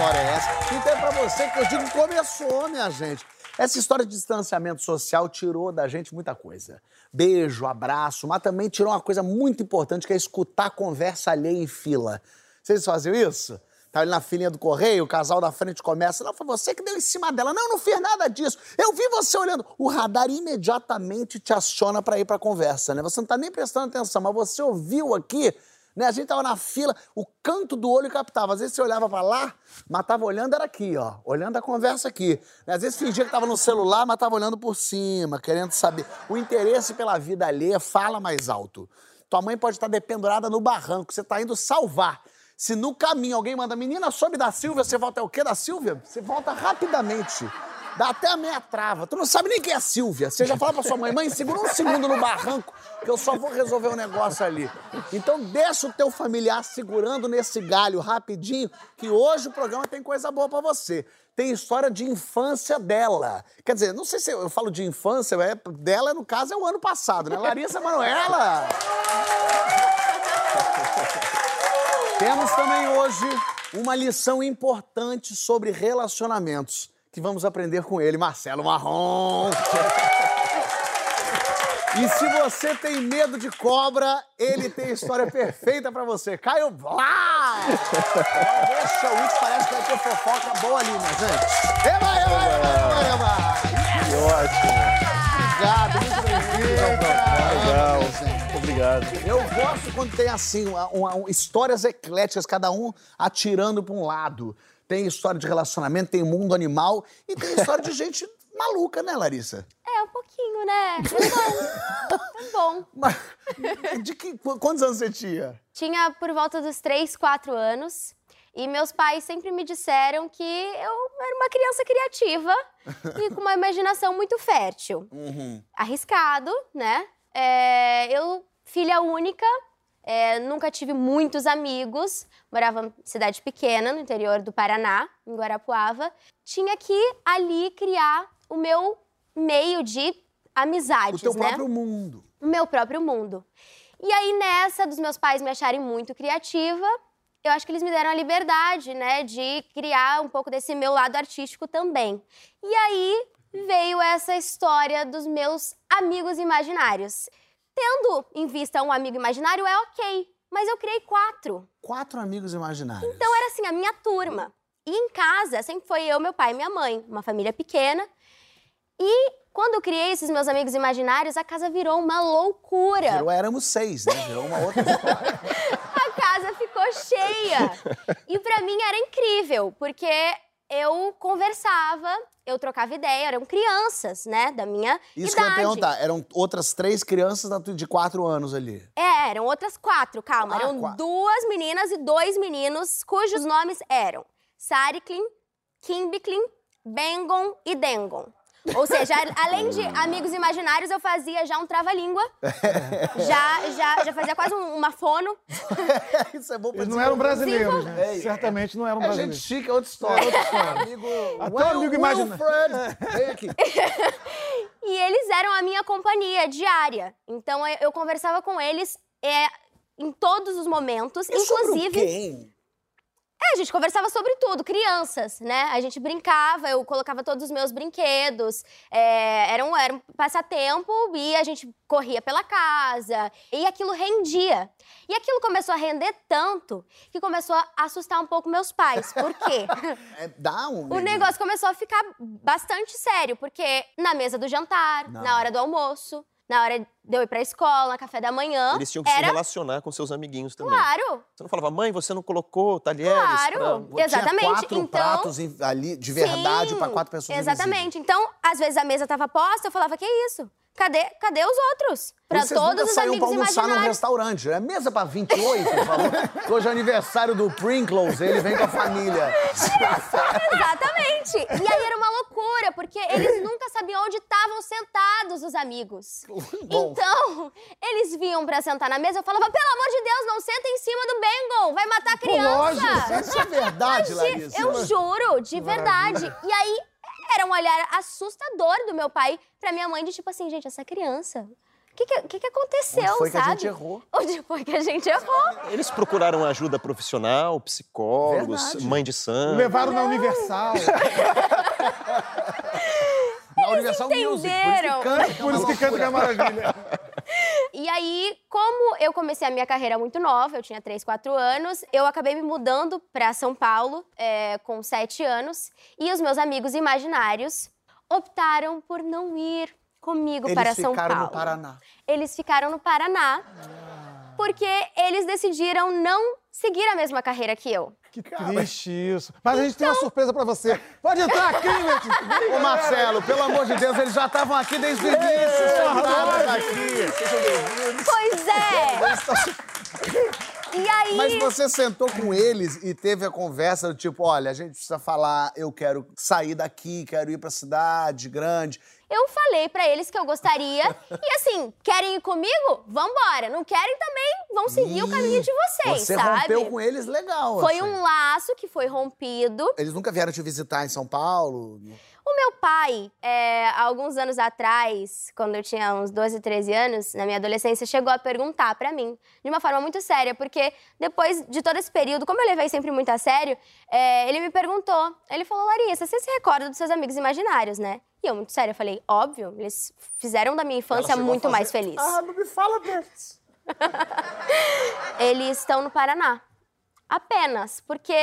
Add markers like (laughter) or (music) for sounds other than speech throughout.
História é Essa? Então é pra você que eu digo começou, minha gente. Essa história de distanciamento social tirou da gente muita coisa. Beijo, abraço, mas também tirou uma coisa muito importante que é escutar conversa alheia em fila. Vocês faziam isso? Tá ali na filinha do correio, o casal da frente começa. Não, foi você que deu em cima dela. Não, não fiz nada disso. Eu vi você olhando. O radar imediatamente te aciona pra ir pra conversa, né? Você não tá nem prestando atenção, mas você ouviu aqui, né? A gente tava na fila, o canto do olho captava. Às vezes você olhava pra lá, mas tava olhando era aqui, ó. Olhando a conversa aqui. Né? Às vezes fingia que tava no celular, mas tava olhando por cima, querendo saber. O interesse pela vida alheia fala mais alto. Tua mãe pode estar dependurada no barranco, você tá indo salvar. Se no caminho alguém manda, menina, sobe da Silvia, você volta é o quê da Silvia? Você volta rapidamente. Dá até a meia trava. Tu não sabe nem quem é a Silvia. Você já fala pra sua mãe, mãe, segura um segundo no barranco, que eu só vou resolver o um negócio ali. Então deixa o teu familiar segurando nesse galho rapidinho, que hoje o programa tem coisa boa pra você. Tem história de infância dela. Quer dizer, não sei se eu falo de infância, é, dela, no caso, é o ano passado, né? Larissa Manoela! Temos também hoje uma lição importante sobre relacionamentos que vamos aprender com ele, Marcelo Marrom. E se você tem medo de cobra, ele tem a história perfeita pra você. Caio Blá! Deixa o Wix, parece que vai ter fofoca boa ali, minha gente. Eba, eba, eba, eba. Que ótimo. Obrigado, muito bem-vindo. Legal. gente. Obrigado. Eu gosto quando tem assim, uma- histórias ecléticas, cada um atirando para um lado. Tem história de relacionamento, tem mundo animal e tem história de (laughs) gente maluca, né, Larissa? É, um pouquinho, né? É bom. É bom. Mas de que, qu- quantos anos você tinha? Tinha por volta dos 3, 4 anos. E meus pais sempre me disseram que eu era uma criança criativa e com uma imaginação muito fértil. Arriscado, né? É, eu, filha única, é, nunca tive muitos amigos, morava em cidade pequena, no interior do Paraná, em Guarapuava. Tinha que ali criar o meu meio de O amizades, teu né? próprio mundo. o meu próprio mundo. E aí, nessa dos meus pais me acharem muito criativa, eu acho que eles me deram a liberdade, né, de criar um pouco desse meu lado artístico também. E aí veio essa história dos meus amigos imaginários. Tendo em vista um amigo imaginário é ok, mas eu criei quatro. Quatro amigos imaginários. Então era assim, a minha turma. E em casa sempre foi eu, meu pai e minha mãe, uma família pequena. E quando eu criei esses meus amigos imaginários, a casa virou uma loucura. Virou Éramos Seis, né? Virou uma outra (laughs) história. a casa ficou cheia. E pra mim era incrível, porque eu conversava, eu trocava ideia, eram crianças, né, da minha Isso que eu ia idade. perguntar. Eram outras três crianças de quatro anos ali. É, eram outras quatro, calma. Ah, eram quatro. duas meninas e dois meninos, cujos nomes eram Sariklin, Kimbiklin, Bengon e Dengon. Ou seja, além de amigos imaginários, eu fazia já um trava-língua. (laughs) já, já, já fazia quase um- uma fono. (laughs) Isso é bom pra Eles não eram brasileiros, É, né? Certamente não eram É gente brasileiros. chique, é outra história. outra história. (laughs) amigo... Até o amigo Wilfred, vem aqui. E eles eram a minha companhia diária. Então eu, eu conversava com eles é, em todos os momentos, E sobre o inclusive. quê? É, a gente conversava sobre tudo, crianças, né? A gente brincava, eu colocava todos os meus brinquedos, é, era, um, era um passatempo e a gente corria pela casa e aquilo rendia. E aquilo começou a render tanto que começou a assustar um pouco meus pais. Por quê? (laughs) É, dá um... o negócio começou a ficar bastante sério, porque na mesa do jantar, Não. na hora do almoço, na hora de eu ir pra escola, café da manhã. Eles tinham que se era relacionar com seus amiguinhos também. claro, Você não falava, mãe, você não colocou talheres? Claro. pra-" Exatamente, Tinha quatro então- pratos ali de verdade pra quatro pessoas Exatamente. Então, às vezes a mesa tava posta, eu falava, que isso? Cadê, cadê os outros? Pra isso vocês todos nunca os amigos pra almoçar num restaurante. É mesa pra 28, por favor. (laughs) Hoje é aniversário do Pringles, ele vem com a família. Exatamente. E aí era uma loucura, porque eles nunca sabiam onde estavam sentados os amigos. Bom. Então, eles vinham pra sentar na mesa, eu falava, pelo amor de Deus, não senta em cima do Bengal, vai matar a criança. Isso é verdade, Larissa. Eu juro, de verdade. E aí, era um olhar assustador do meu pai pra minha mãe, de tipo assim, gente, essa criança... O que, que, que que aconteceu, Onde foi que a sabe? gente errou? Onde foi que a gente errou? Eles procuraram ajuda profissional, psicólogos, Verdade. mãe de santo. Levaram na Universal. (laughs) Na Universal Music. entenderam. Por isso que canta que é maravilha. (laughs) E aí, como eu comecei a minha carreira muito nova, eu tinha 3, 4 anos, eu acabei me mudando para São Paulo é, com 7 anos. E os meus amigos imaginários optaram por não ir comigo Eles para São ficaram Paulo. no Paraná. Eles ficaram no Paraná. Porque eles decidiram não seguir a mesma carreira que eu. Que triste isso. Mas a gente tem uma surpresa pra você. Pode entrar aqui. Ô, Marcelo, pelo amor de Deus, eles já estavam aqui desde o início. aqui. Pois é! E aí. Mas você sentou com eles e teve a conversa do tipo, olha, a gente precisa falar, eu quero sair daqui, quero ir pra cidade grande. Eu falei pra eles que eu gostaria. e assim, querem ir comigo? Vambora. Não querem também? Vão seguir o caminho de vocês, Você sabe? rompeu com eles legal. Foi assim. um laço que foi rompido. Eles nunca vieram te visitar em São Paulo? O meu pai, é, alguns anos atrás, quando eu tinha uns 12, 13 anos, na minha adolescência, chegou a perguntar pra mim, de uma forma muito séria, porque depois de todo esse período, como eu levei sempre muito a sério, é, ele me perguntou, ele falou, Larissa, você se recorda dos seus amigos imaginários, né? E eu, muito sério, eu falei, óbvio, eles fizeram da minha infância muito fazer- mais feliz. Ah, não me fala deles. (laughs) Eles estão no Paraná. Apenas, porque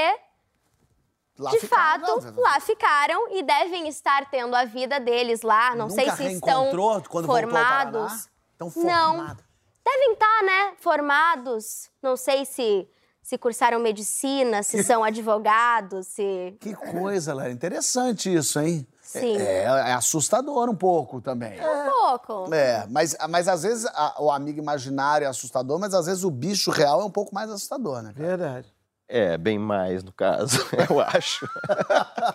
Lá de ficaram, fato, não, lá ficaram e devem estar tendo a vida deles lá. Não sei Nunca se estão quando formados. Estão Não. formados. Devem estar, né? Formados. Não sei se se cursaram medicina, se (laughs) são advogados, se. Que coisa, Lara. Interessante isso, hein? Sim. É, é assustador um pouco também. Um pouco. É, mas, mas às vezes a- o amigo imaginário é assustador, mas às vezes o bicho real é um pouco mais assustador, né? cara? Verdade. É, bem mais no caso, (laughs) eu acho.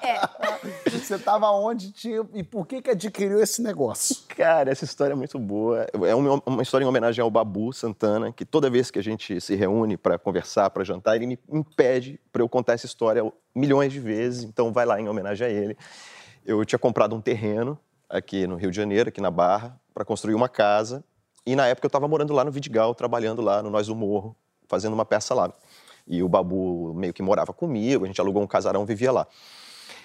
É. (laughs) Você tava onde tinha. E por que que adquiriu esse negócio? Cara, essa história é muito boa. É uma, uma história em homenagem ao Babu Santana, que toda vez que a gente se reúne para conversar, para jantar, ele me impede para eu contar essa história milhões de vezes. Então, vai lá em homenagem a ele. Eu tinha comprado um terreno aqui no Rio de Janeiro, aqui na Barra, para construir uma casa. E na época eu estava morando lá no Vidigal, trabalhando lá no Nós do Morro, fazendo uma peça lá. E o Babu meio que morava comigo, a gente alugou um casarão, vivia lá.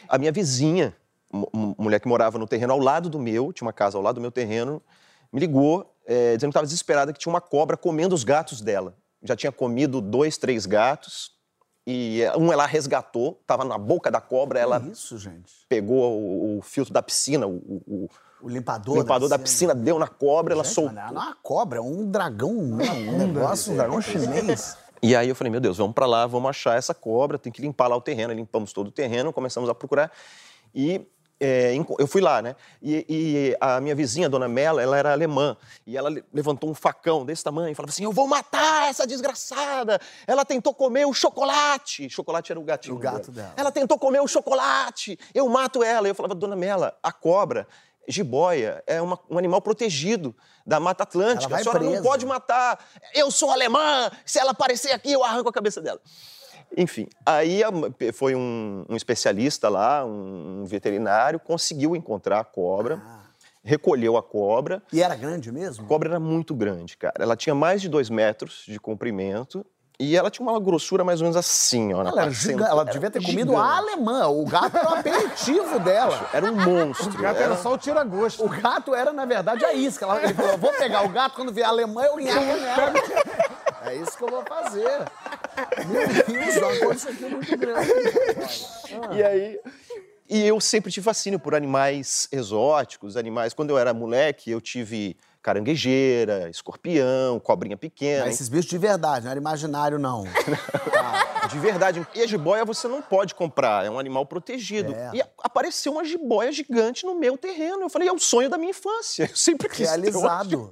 A minha vizinha, mu- mu- mulher que morava no terreno ao lado do meu, tinha uma casa ao lado do meu terreno, me ligou eh, dizendo que estava desesperada que tinha uma cobra comendo os gatos dela. Já tinha comido dois, três gatos e eh, um ela resgatou, estava na boca da cobra, ela isso, gente? pegou o, o filtro da piscina, o, o- O limpador, o limpador da piscina, deu na cobra, ela Gente, soltou. mas Não é uma cobra, é um dragão, não, um (laughs) negócio, um dragão chinês. E aí eu falei, meu Deus, vamos para lá, vamos achar essa cobra, tem que limpar lá o terreno. Aí Limpamos todo o terreno, começamos a procurar. E é, eu fui lá, né? E, e a minha vizinha, a dona Mela, ela era alemã. E ela le- levantou um facão desse tamanho e falava assim: Eu vou matar essa desgraçada! Ela tentou comer o chocolate. Chocolate era o gatinho. O gato dela. Ela tentou comer o chocolate. Eu mato ela. E eu falava, dona Mela, a cobra. Jiboia é uma- um animal protegido da Mata Atlântica. A senhora não presa. pode matar. Eu sou alemã. Se ela aparecer aqui, eu arranco a cabeça dela. Enfim, aí foi um, um especialista lá, um veterinário, conseguiu encontrar a cobra, Ah. recolheu a cobra. E era grande mesmo? A cobra era muito grande, cara. Ela tinha mais de dois metros de comprimento e ela tinha uma grossura mais ou menos assim, ó. Ela, era giga- ela devia ter comido gigante. a alemã. O gato era o aperitivo dela. Era um monstro. O gato era só o tira-gosto. O gato era, na verdade, a isca. Ela- Ele falou: eu vou pegar o gato, quando vier a alemã, eu nhaco nela. É isso que eu vou fazer. Meu Deus, uma coisa isso aqui é muito grande. E aí, E eu sempre tive fascínio por animais exóticos, animais. Quando eu era moleque, eu tive caranguejeira, escorpião, cobrinha pequena. Mas esses bichos de verdade, não era imaginário, não. (laughs) De verdade. E a jiboia você não pode comprar, é um animal protegido. É. E apareceu uma jiboia gigante no meu terreno. Eu falei, é o sonho da minha infância. Eu sempre quis Realizado.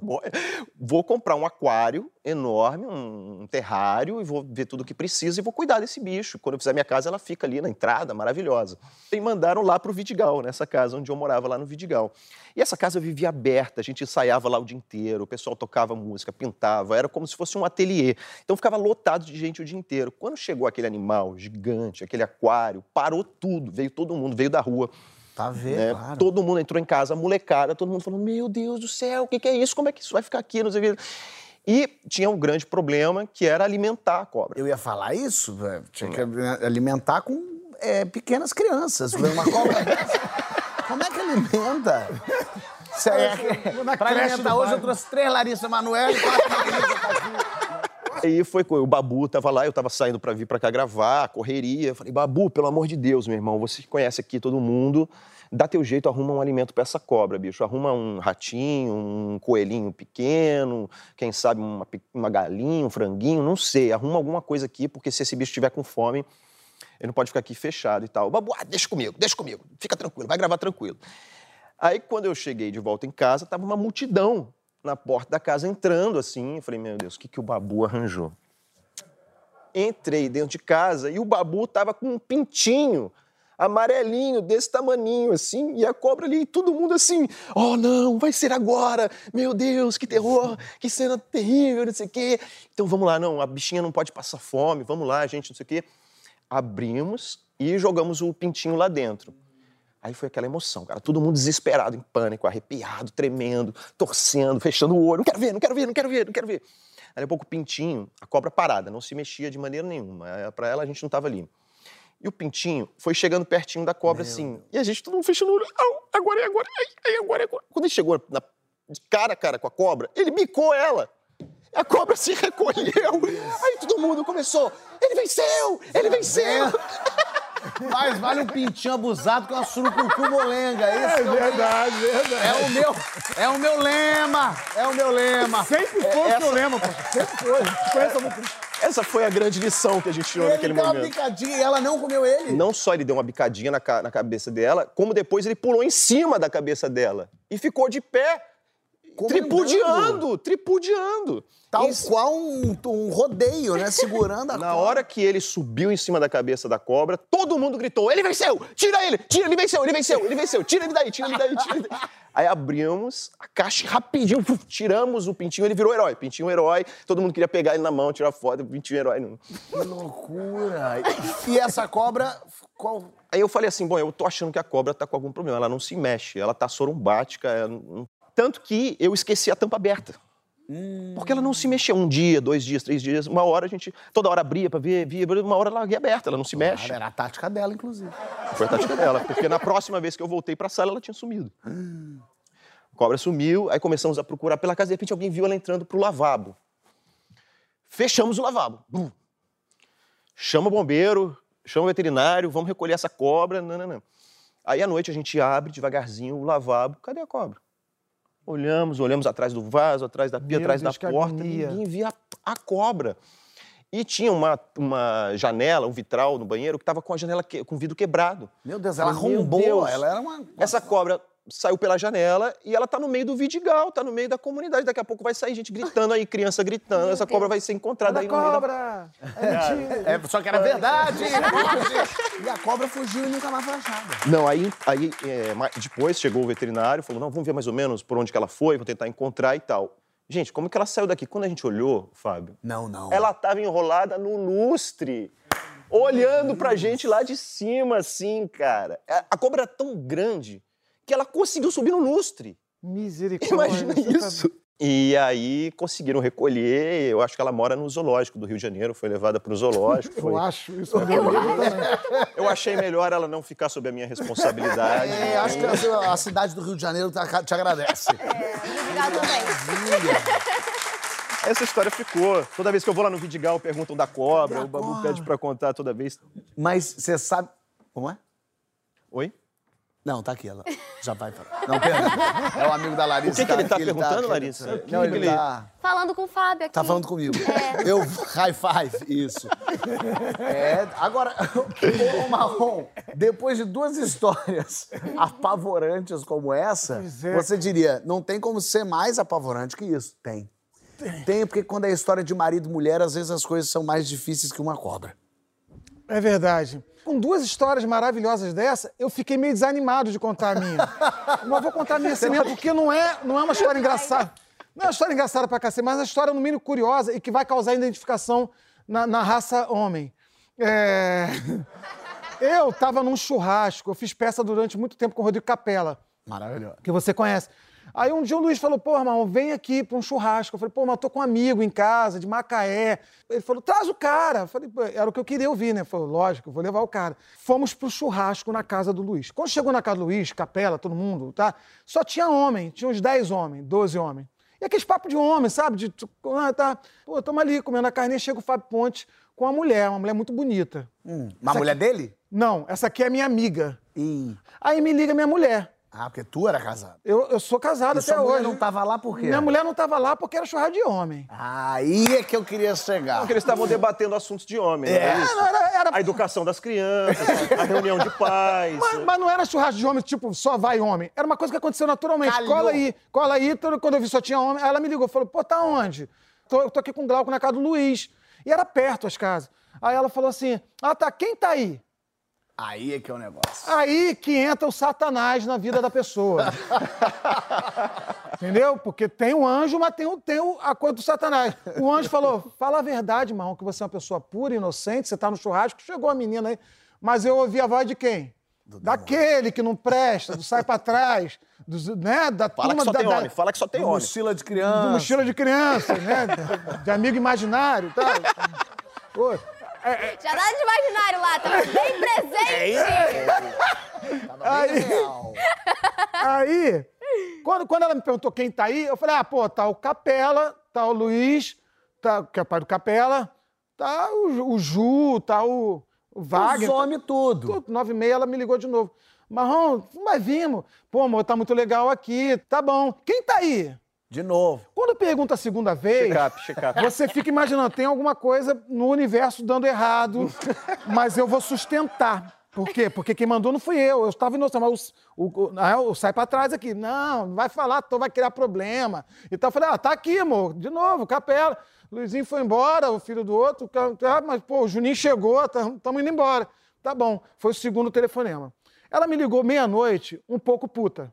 Vou comprar um aquário enorme, um terrário, e vou ver tudo o que precisa e vou cuidar desse bicho. Quando eu fizer minha casa, ela fica ali na entrada, maravilhosa. E mandaram lá pro Vidigal, nessa casa onde eu morava, lá no Vidigal. E essa casa vivia aberta, a gente ensaiava lá o dia inteiro, o pessoal tocava música, pintava, era como se fosse um ateliê. Então ficava lotado de gente o dia inteiro. Quando chegou aquele animal gigante, aquele aquário, parou tudo, veio todo mundo, veio da rua. Tá vendo, né? claro. Todo mundo entrou em casa, molecada, todo mundo falou: Meu Deus do céu, o que, que é isso? Como é que isso vai ficar aqui? Não sei o quê. E tinha um grande problema que era alimentar a cobra. Eu ia falar isso, velho. tinha que alimentar com é, pequenas crianças. Uma cobra. Como é que alimenta? Isso é, Na pra alimentar hoje eu trouxe três Larissa Manoela e quatro. Aí foi com o Babu, tava lá, eu tava saindo pra vir pra cá gravar, correria. Eu falei, Babu, pelo amor de Deus, meu irmão, você que conhece aqui todo mundo, dá teu jeito, arruma um alimento pra essa cobra, bicho. Arruma um ratinho, um coelhinho pequeno, quem sabe uma, uma galinha, um franguinho, não sei. Arruma alguma coisa aqui, porque se esse bicho estiver com fome, ele não pode ficar aqui fechado e tal. Babu, ah, deixa comigo, deixa comigo, fica tranquilo, vai gravar tranquilo. Aí, quando eu cheguei de volta em casa, tava uma multidão na porta da casa entrando assim. Eu falei, meu Deus, o que, que o Babu arranjou? Entrei dentro de casa e o Babu tava com um pintinho amarelinho, desse tamaninho, assim, e a cobra ali, e todo mundo assim, oh não, vai ser agora, meu Deus, que terror, que cena terrível, não sei o quê. Então vamos lá, não, a bichinha não pode passar fome, vamos lá, gente, não sei o quê. Abrimos e jogamos o pintinho lá dentro. Aí foi aquela emoção, cara. Todo mundo desesperado, em pânico, arrepiado, tremendo, torcendo, fechando o olho. Não quero ver, não quero ver, não quero ver, não quero ver. Aí a pouco o pintinho, a cobra parada, não se mexia de maneira nenhuma. Eh, Pra ela a gente não tava ali. E o pintinho foi chegando pertinho da cobra assim. E a gente todo mundo fechando o olho. Agora é agora, ai, ai, agora é agora. Quando ele chegou na- de cara a cara com a cobra, ele bicou ela. A cobra se recolheu. Aí todo mundo começou. Ele venceu! Ele venceu! Mas vale um pintinho abusado que uma surucucu molenga. Esse É verdade, verdade. é o meu, é o meu lema. É o meu lema. Sempre foi o seu lema, pô. Sempre foi. Conheço há muito. Essa foi a grande lição que a gente tirou Ele naquele deu uma momento. picadinha e ela não comeu ele. Não só ele deu uma bicadinha na, ca- na cabeça dela, como depois ele pulou em cima da cabeça dela e ficou de pé. Tripudiando, tripudiando. Tal Isso- qual um, um rodeio, né? Segurando a (laughs) Na cobra. hora que ele subiu em cima da cabeça da cobra, todo mundo gritou: ele venceu! Tira ele! Tira, ele venceu, ele venceu, ele venceu! Tira ele daí, tira ele daí, tira ele daí. (laughs) Aí abrimos a caixa rapidinho, puf, tiramos o pintinho, ele virou herói. Pintinho herói, todo mundo queria pegar ele na mão, tirar foto, pintinho herói. Não. Que loucura. E essa cobra, qual... Aí eu falei assim, bom, eu tô achando que a cobra tá com algum problema, ela não se mexe, ela tá sorumbática, ela não- tanto que eu esqueci a tampa aberta. Porque ela não se mexeu um dia, dois dias, três dias, uma hora a gente, toda hora abria pra ver, via, uma hora ela larguei aberta, ela não se mexe. Era a tática dela, inclusive. Foi a tática dela, porque na próxima vez que eu voltei pra sala, ela tinha sumido. A cobra sumiu, aí começamos a procurar pela casa, de repente alguém viu ela entrando pro lavabo. Fechamos o lavabo. Bum. Chama o bombeiro, chama o veterinário, vamos recolher essa cobra. Não, não, não. Aí à noite a gente abre devagarzinho o lavabo. Cadê a cobra? Olhamos, olhamos atrás do vaso, atrás da pia, Meu atrás Deus, da porta. agonia. Ninguém via a, a cobra. E tinha uma, uma janela, um vitral no banheiro que estava com a janela que- com o vidro quebrado. Meu Deus, ela Meu arrombou. Deus. Ela era uma... Essa cobra saiu pela janela e ela tá no meio do Vidigal, tá no meio da comunidade. Daqui a pouco vai sair gente gritando aí, criança gritando. Essa cobra vai ser encontrada Da aí no meio da... cobra! É mentira! É, só que era verdade. (laughs) e a cobra fugiu e nunca mais foi achada. Não, aí, aí é, depois chegou o veterinário, falou, não, vamos ver mais ou menos por onde que ela foi, vou tentar encontrar e tal. Gente, como que ela saiu daqui? Quando a gente olhou, Fábio, Não, não. ela tava enrolada no lustre, olhando pra gente lá de cima, assim, cara. A- A cobra era tão grande que ela conseguiu subir no lustre. Misericórdia. Imagina tá- isso. E aí conseguiram recolher. Eu acho que ela mora no zoológico do Rio de Janeiro, foi levada para o zoológico. (laughs) Eu foi- acho isso. Também. Eu achei melhor ela não ficar sob a minha responsabilidade. É, acho que a, a cidade do Rio de Janeiro tá- te agradece. Obrigada também. Essa história ficou. Toda vez que eu vou lá no Vidigal, perguntam da cobra, Cadê a o Babu cobra? pede para contar toda vez. Mas você sabe. Como é? Oi? Não, tá aqui, ela já vai falar. (laughs) Não, pera. É o amigo da Larissa. O que que ele tá aqui, perguntando, Larissa? O que Não, que ele ele- tá... Falando com o Fábio aqui. Tá falando comigo. É. Eu, high five, isso. É, agora, (laughs) ô Marrom, depois de duas histórias apavorantes como essa, é. você diria, não tem como ser mais apavorante que isso. Tem. Tem, porque quando é história de marido e mulher, às vezes as coisas são mais difíceis que uma cobra. É verdade. Com duas histórias maravilhosas dessa, eu fiquei meio desanimado de contar a minha. (laughs) Mas vou contar a minha assim mesmo, porque não é, não é uma história engraçada. Não é uma história engraçada pra cacete, mas é uma história, no mínimo, curiosa e que vai causar identificação na, na raça homem. É... (laughs) Eu tava num churrasco, eu fiz peça durante muito tempo com o Rodrigo Capella Maravilhoso. que você conhece. Aí um dia o Luiz falou, pô, irmão, vem aqui pra um churrasco. Eu falei, pô, mas eu tô com um amigo em casa, de Macaé. Ele falou, traz o cara. Eu falei, era o que eu queria ouvir, né? Falou, lógico, vou levar o cara. Fomos pro churrasco na casa do Luiz. Quando chegou na casa do Luiz, capela, todo mundo, tá? Só tinha homem, tinha uns 10 homens, 12 homens. E aqueles papos de homem, sabe? De, ah, tá. Pô, tamo ali comendo a carne, chega o Fábio Ponte com uma mulher, uma mulher muito bonita. Hum, uma mulher dele? Não, essa aqui é minha amiga. Ih. Aí me liga minha mulher. Ah, porque tu era casado. Eu, eu sou casado E até sua mulher hoje. não tava lá por quê? Minha mulher não tava lá porque era churrasco de homem. Aí é que eu queria chegar. Porque eles estavam debatendo assuntos de homem, É. não é isso? Não, era- era- A educação das crianças, a reunião de pais. Mas, mas não era churrasco de homem, tipo, só vai homem. Era uma coisa que aconteceu naturalmente. Calhou. Cola aí, cola aí. Quando eu vi só tinha homem, aí ela me ligou, falou, pô, tá onde? Tô, eu tô aqui com o Glauco na casa do Luiz. E era perto as casas. Aí ela falou assim, ah, tá, quem tá aí? Aí é que é o negócio. Aí que entra o satanás na vida da pessoa. (laughs) Entendeu? Porque tem o anjo, mas tem, o, tem o- a coisa do satanás. O anjo falou: fala a verdade, Marrom, que você é uma pessoa pura, inocente, você tá no churrasco, chegou a menina aí. Mas eu ouvi a voz de quem? Daquele que não presta, do sai pra trás, do, né? Da Fala que turma só da, tem da- homem, fala que só tem Do homem. mochila de do criança. mochila de criança, né? De, (laughs) de amigo imaginário e tal. Pô, Já dá de imaginário lá, tava bem (laughs) presente. Aí, Real. Aí, quando, quando ela me perguntou quem tá aí, eu falei, ah, pô, tá o Capela, tá o Luiz, tá, que é pai do Capela, tá o, o Ju, tá o, o Wagner. Os homens tudo. Tudo, Nove e meia ela me ligou de novo. Marrom, mas vimos. Pô, amor, tá muito legal aqui, tá bom. Quem tá aí? De novo. Quando pergunta a segunda vez, Check-up, check-up. você fica imaginando, tem alguma coisa no universo dando errado, mas eu vou sustentar. Por quê? Porque quem mandou não fui eu. Eu estava inocente. Mas o, o, o, ah, o sai pra trás aqui. Não, vai falar, tu vai criar problema. Então eu falei, ah, tá aqui, amor. De novo, capela. Luizinho foi embora, o filho do outro. Ah, mas, pô, o Juninho chegou, estamos indo embora. Tá bom. Foi o segundo telefonema. Ela me ligou meia-noite, um pouco puta.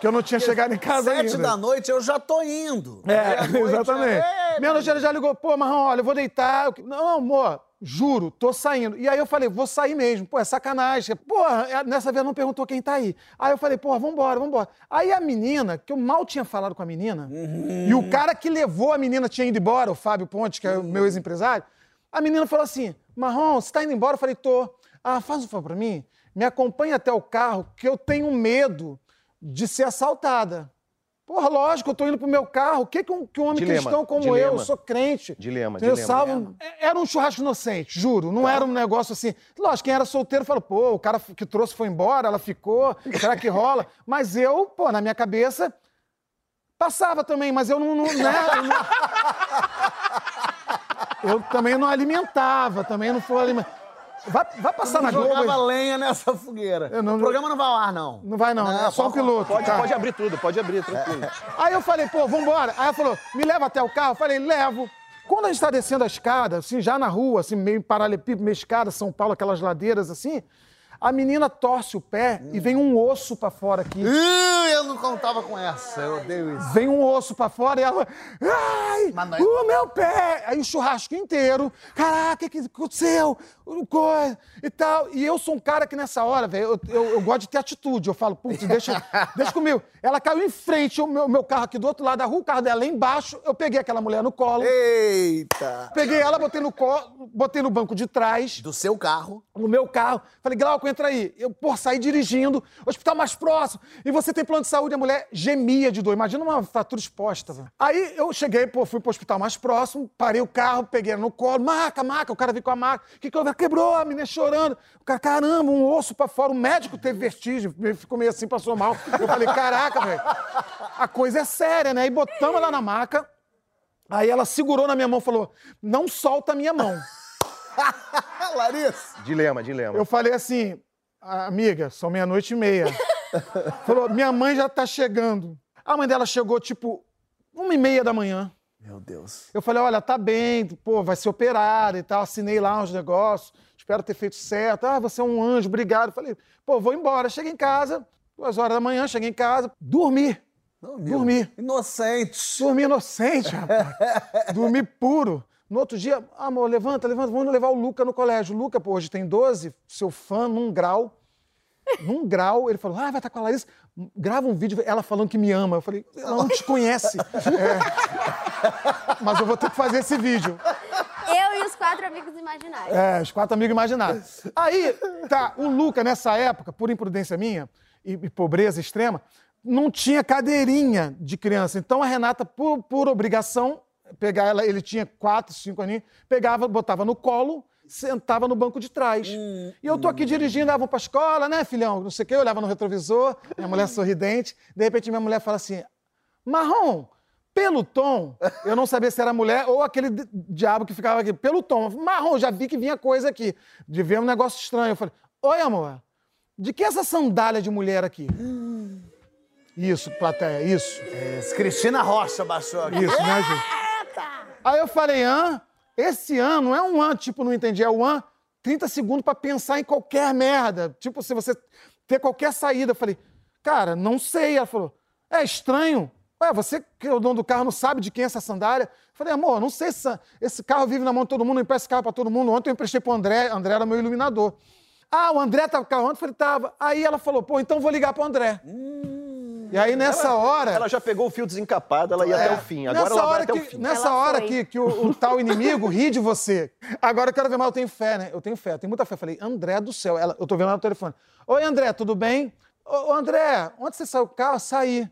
Que eu não tinha chegado em casa Sete ainda. da noite eu já tô indo. É, Meia-noite, (laughs) exatamente. é, Meia-noite ela já ligou, pô, Marrom, olha, eu vou deitar. Eu- Não, amor, juro, tô saindo. E aí eu falei, vou sair mesmo. Pô, é sacanagem. Porra, é- nessa vez não perguntou quem tá aí. Aí eu falei, pô, vambora, vambora. Aí a menina, que eu mal tinha falado com a menina, e o cara que levou a menina tinha ido embora, o Fábio Ponte, que é o meu ex-empresário, a menina falou assim, Marrom, você tá indo embora? Eu falei, tô. Ah, faz um favor pra mim, me acompanha até o carro, que eu tenho medo de ser assaltada. Porra, lógico, eu tô indo pro meu carro. O que, que um, que um homem Dilema, cristão como dilema. eu, eu sou crente. Dilema, eu dilema. salvo. É- Era um churrasco inocente, juro. Não era um negócio assim. Lógico, quem era solteiro falou, pô, o cara que trouxe foi embora, ela ficou, será que rola? (laughs) Mas eu, pô, na minha cabeça, passava também, mas eu não. não, né, eu não- (laughs) eu também não alimentava, também não fui alimentar. Vai, vai passar na Globo. jogava lenha nessa fogueira. Não- O programa não vai ao ar, não. Não vai não, Não, é só um pode- piloto. Pode, tá? pode abrir tudo, pode abrir, tranquilo. Aí eu falei, pô, vambora. Aí ela falou, me leva até o carro. Eu falei, levo. Quando a gente tá descendo a escada, assim, já na rua, assim, meio paralelepípedo, meio escada, São Paulo, aquelas ladeiras assim, a menina torce o pé e vem um osso pra fora aqui. Ih, eu não contava com essa. Eu odeio isso. Vem um osso pra fora e ela. Ai! Não é- O meu pé! Aí o churrasco inteiro. Caraca, o que, que aconteceu? Coisa e tal. E eu sou um cara que nessa hora, velho, eu, eu- eu gosto de ter atitude. Eu falo, putz, deixa, (laughs) deixa comigo. Ela caiu em frente, o meu, meu carro aqui do outro lado da rua, o carro dela lá embaixo. Eu peguei aquela mulher no colo. Eita. Peguei ela, botei no, colo, botei no banco de trás Do seu carro. no meu carro. Falei, Glauco, entra aí. Eu, pô, saí dirigindo, hospital mais próximo, e você tem plano de saúde, a mulher gemia de dor. Imagina uma fratura exposta. velho. Aí eu cheguei, pô, fui pro hospital mais próximo, parei o carro, peguei no colo, maca, maca, o cara veio com a maca. O que que houve? Quebrou, a menina chorando. O cara, caramba, um osso pra fora. O médico teve vertigem, ficou meio assim, passou mal. Eu falei, caraca, velho, a coisa é séria, né? E botamos ela na maca, aí ela segurou na minha mão e falou, não solta a minha mão. (laughs) Larissa. Dilema, dilema. Eu falei assim, amiga, são meia-noite e meia. (laughs) Falou, minha mãe já tá chegando. A mãe dela chegou, tipo, uma e meia da manhã. Meu Deus. Eu falei, olha, tá bem, pô, vai ser operada e tal. Assinei lá uns negócios, espero ter feito certo. Ah, você é um anjo, obrigado. Falei, pô, vou embora. Cheguei em casa, duas horas da manhã, cheguei em casa, dormi. Não. Dormi. Inocente. Dormi inocente, rapaz. (laughs) Dormi puro. No outro dia, amor, levanta, levanta, vamos levar o Luca no colégio. O Luca, pô, hoje tem 12, seu fã, num grau. Num grau, ele falou, ah, vai estar com a Larissa. Grava um vídeo, ela falando que me ama. Eu falei, ela não te conhece. É. Mas eu vou ter que fazer esse vídeo. Eu e os quatro amigos imaginários. É, os quatro amigos imaginários. Aí, tá, o Luca, nessa época, por imprudência minha e, e pobreza extrema, não tinha cadeirinha de criança. Então a Renata, por, por obrigação, pegar ela, ele tinha quatro, cinco aninhos, pegava, botava no colo, sentava no banco de trás. e eu tô aqui dirigindo, ah, vamos pra escola, né, filhão? Não sei o quê, eu olhava no retrovisor, minha mulher (laughs) sorridente, de repente minha mulher fala assim, Marrom, pelo tom, eu não sabia se era mulher ou aquele di- diabo que ficava aqui, pelo tom, Marrom, já vi que vinha coisa aqui, de ver um negócio estranho. Eu falei, oi, amor, de que essa sandália de mulher aqui? Isso, plateia, isso. Esse Cristina Rocha baixou aqui. Isso, né, gente? (laughs) Aí eu falei, hã? Esse ano não é um ano, tipo, não entendi, é o ano 30 segundos pra pensar em qualquer merda. Tipo, se você ter qualquer saída. Eu falei, cara, não sei. Ela falou, é estranho. Ué, você que é o dono do carro não sabe de quem é essa sandália? Eu falei, amor, não sei se esse carro vive na mão de todo mundo, eu empresto esse carro pra todo mundo. Ontem eu emprestei pro André, André era meu iluminador. Ah, o André tava com o carro ontem? Eu falei, tava. Aí ela falou, pô, então vou ligar pro André. E aí nessa hora... Ela já pegou o fio desencapado, ela ia até o fim. Agora nessa ela vai hora até que, o fim. Nessa Ela hora foi. que, que o, o tal inimigo ri de você. Agora eu quero ver mais, eu tenho fé, né? Eu tenho fé, eu tenho muita fé. Eu falei, André do céu. Ela, eu tô vendo ela no telefone. Oi, André, tudo bem? Ô, ô, André, onde você saiu do carro? Saí.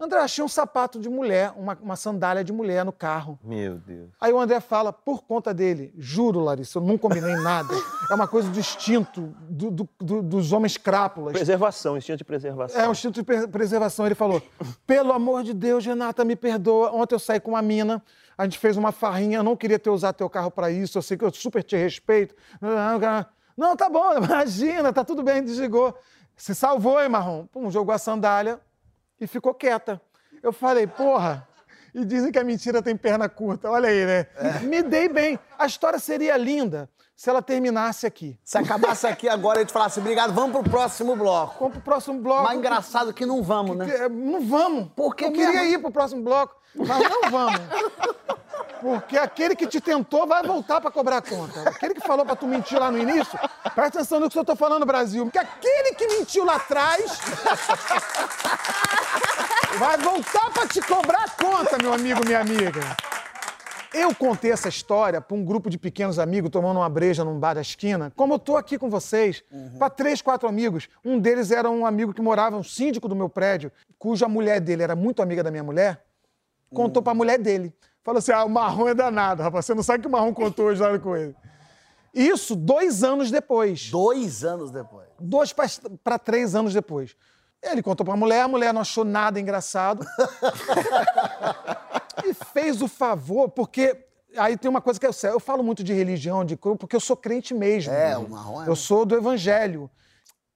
André, achei um sapato de mulher, uma, uma sandália de mulher no carro. Meu Deus. Aí o André fala, por conta dele, juro, Larissa, eu não combinei nada. É uma coisa do instinto do- do- do- dos homens crápulas. Preservação, instinto de preservação. É, um instinto de pre- preservação. Ele falou: pelo amor de Deus, Renata, me perdoa. Ontem eu saí com uma mina, a gente fez uma farrinha, eu não queria ter usado teu carro pra isso, eu sei que eu super te respeito. Não, tá bom, (laughs) imagina, tá tudo bem, desligou. Se salvou, hein, Marrom? Pum, jogou a sandália e ficou quieta. Eu falei, porra. E dizem que a mentira tem perna curta. Olha aí, né? Me dei bem. A história seria linda se ela terminasse aqui. Se acabasse aqui agora e a gente falasse, obrigado, vamos pro próximo bloco. Vamos pro próximo bloco. Mas engraçado que não vamos, né? É, Não vamos. Por que Eu queria mesmo? ir pro próximo bloco, mas não vamos. (laughs) Porque aquele que te tentou vai voltar pra cobrar conta. Aquele que falou pra tu mentir lá no início, presta atenção no que eu tô falando, Brasil. Porque aquele que mentiu lá atrás (laughs) vai voltar pra te cobrar conta, meu amigo, minha amiga. Eu contei essa história para um grupo de pequenos amigos tomando uma breja num bar da esquina, como eu tô aqui com vocês, para três, quatro amigos. Um deles era um amigo que morava, um síndico do meu prédio, cuja mulher dele era muito amiga da minha mulher, contou para a mulher dele. Falou assim: ah, o marrom é danado, rapaz. Você não sabe o que o marrom contou hoje lá com ele. Isso dois anos depois. Dois anos depois. Dois para três anos depois. Ele contou pra mulher, a mulher não achou nada engraçado. (laughs) e fez o favor, porque aí tem uma coisa que eu sei, eu falo muito de religião, de porque eu sou crente mesmo. É, o marrom é. Eu sou do evangelho.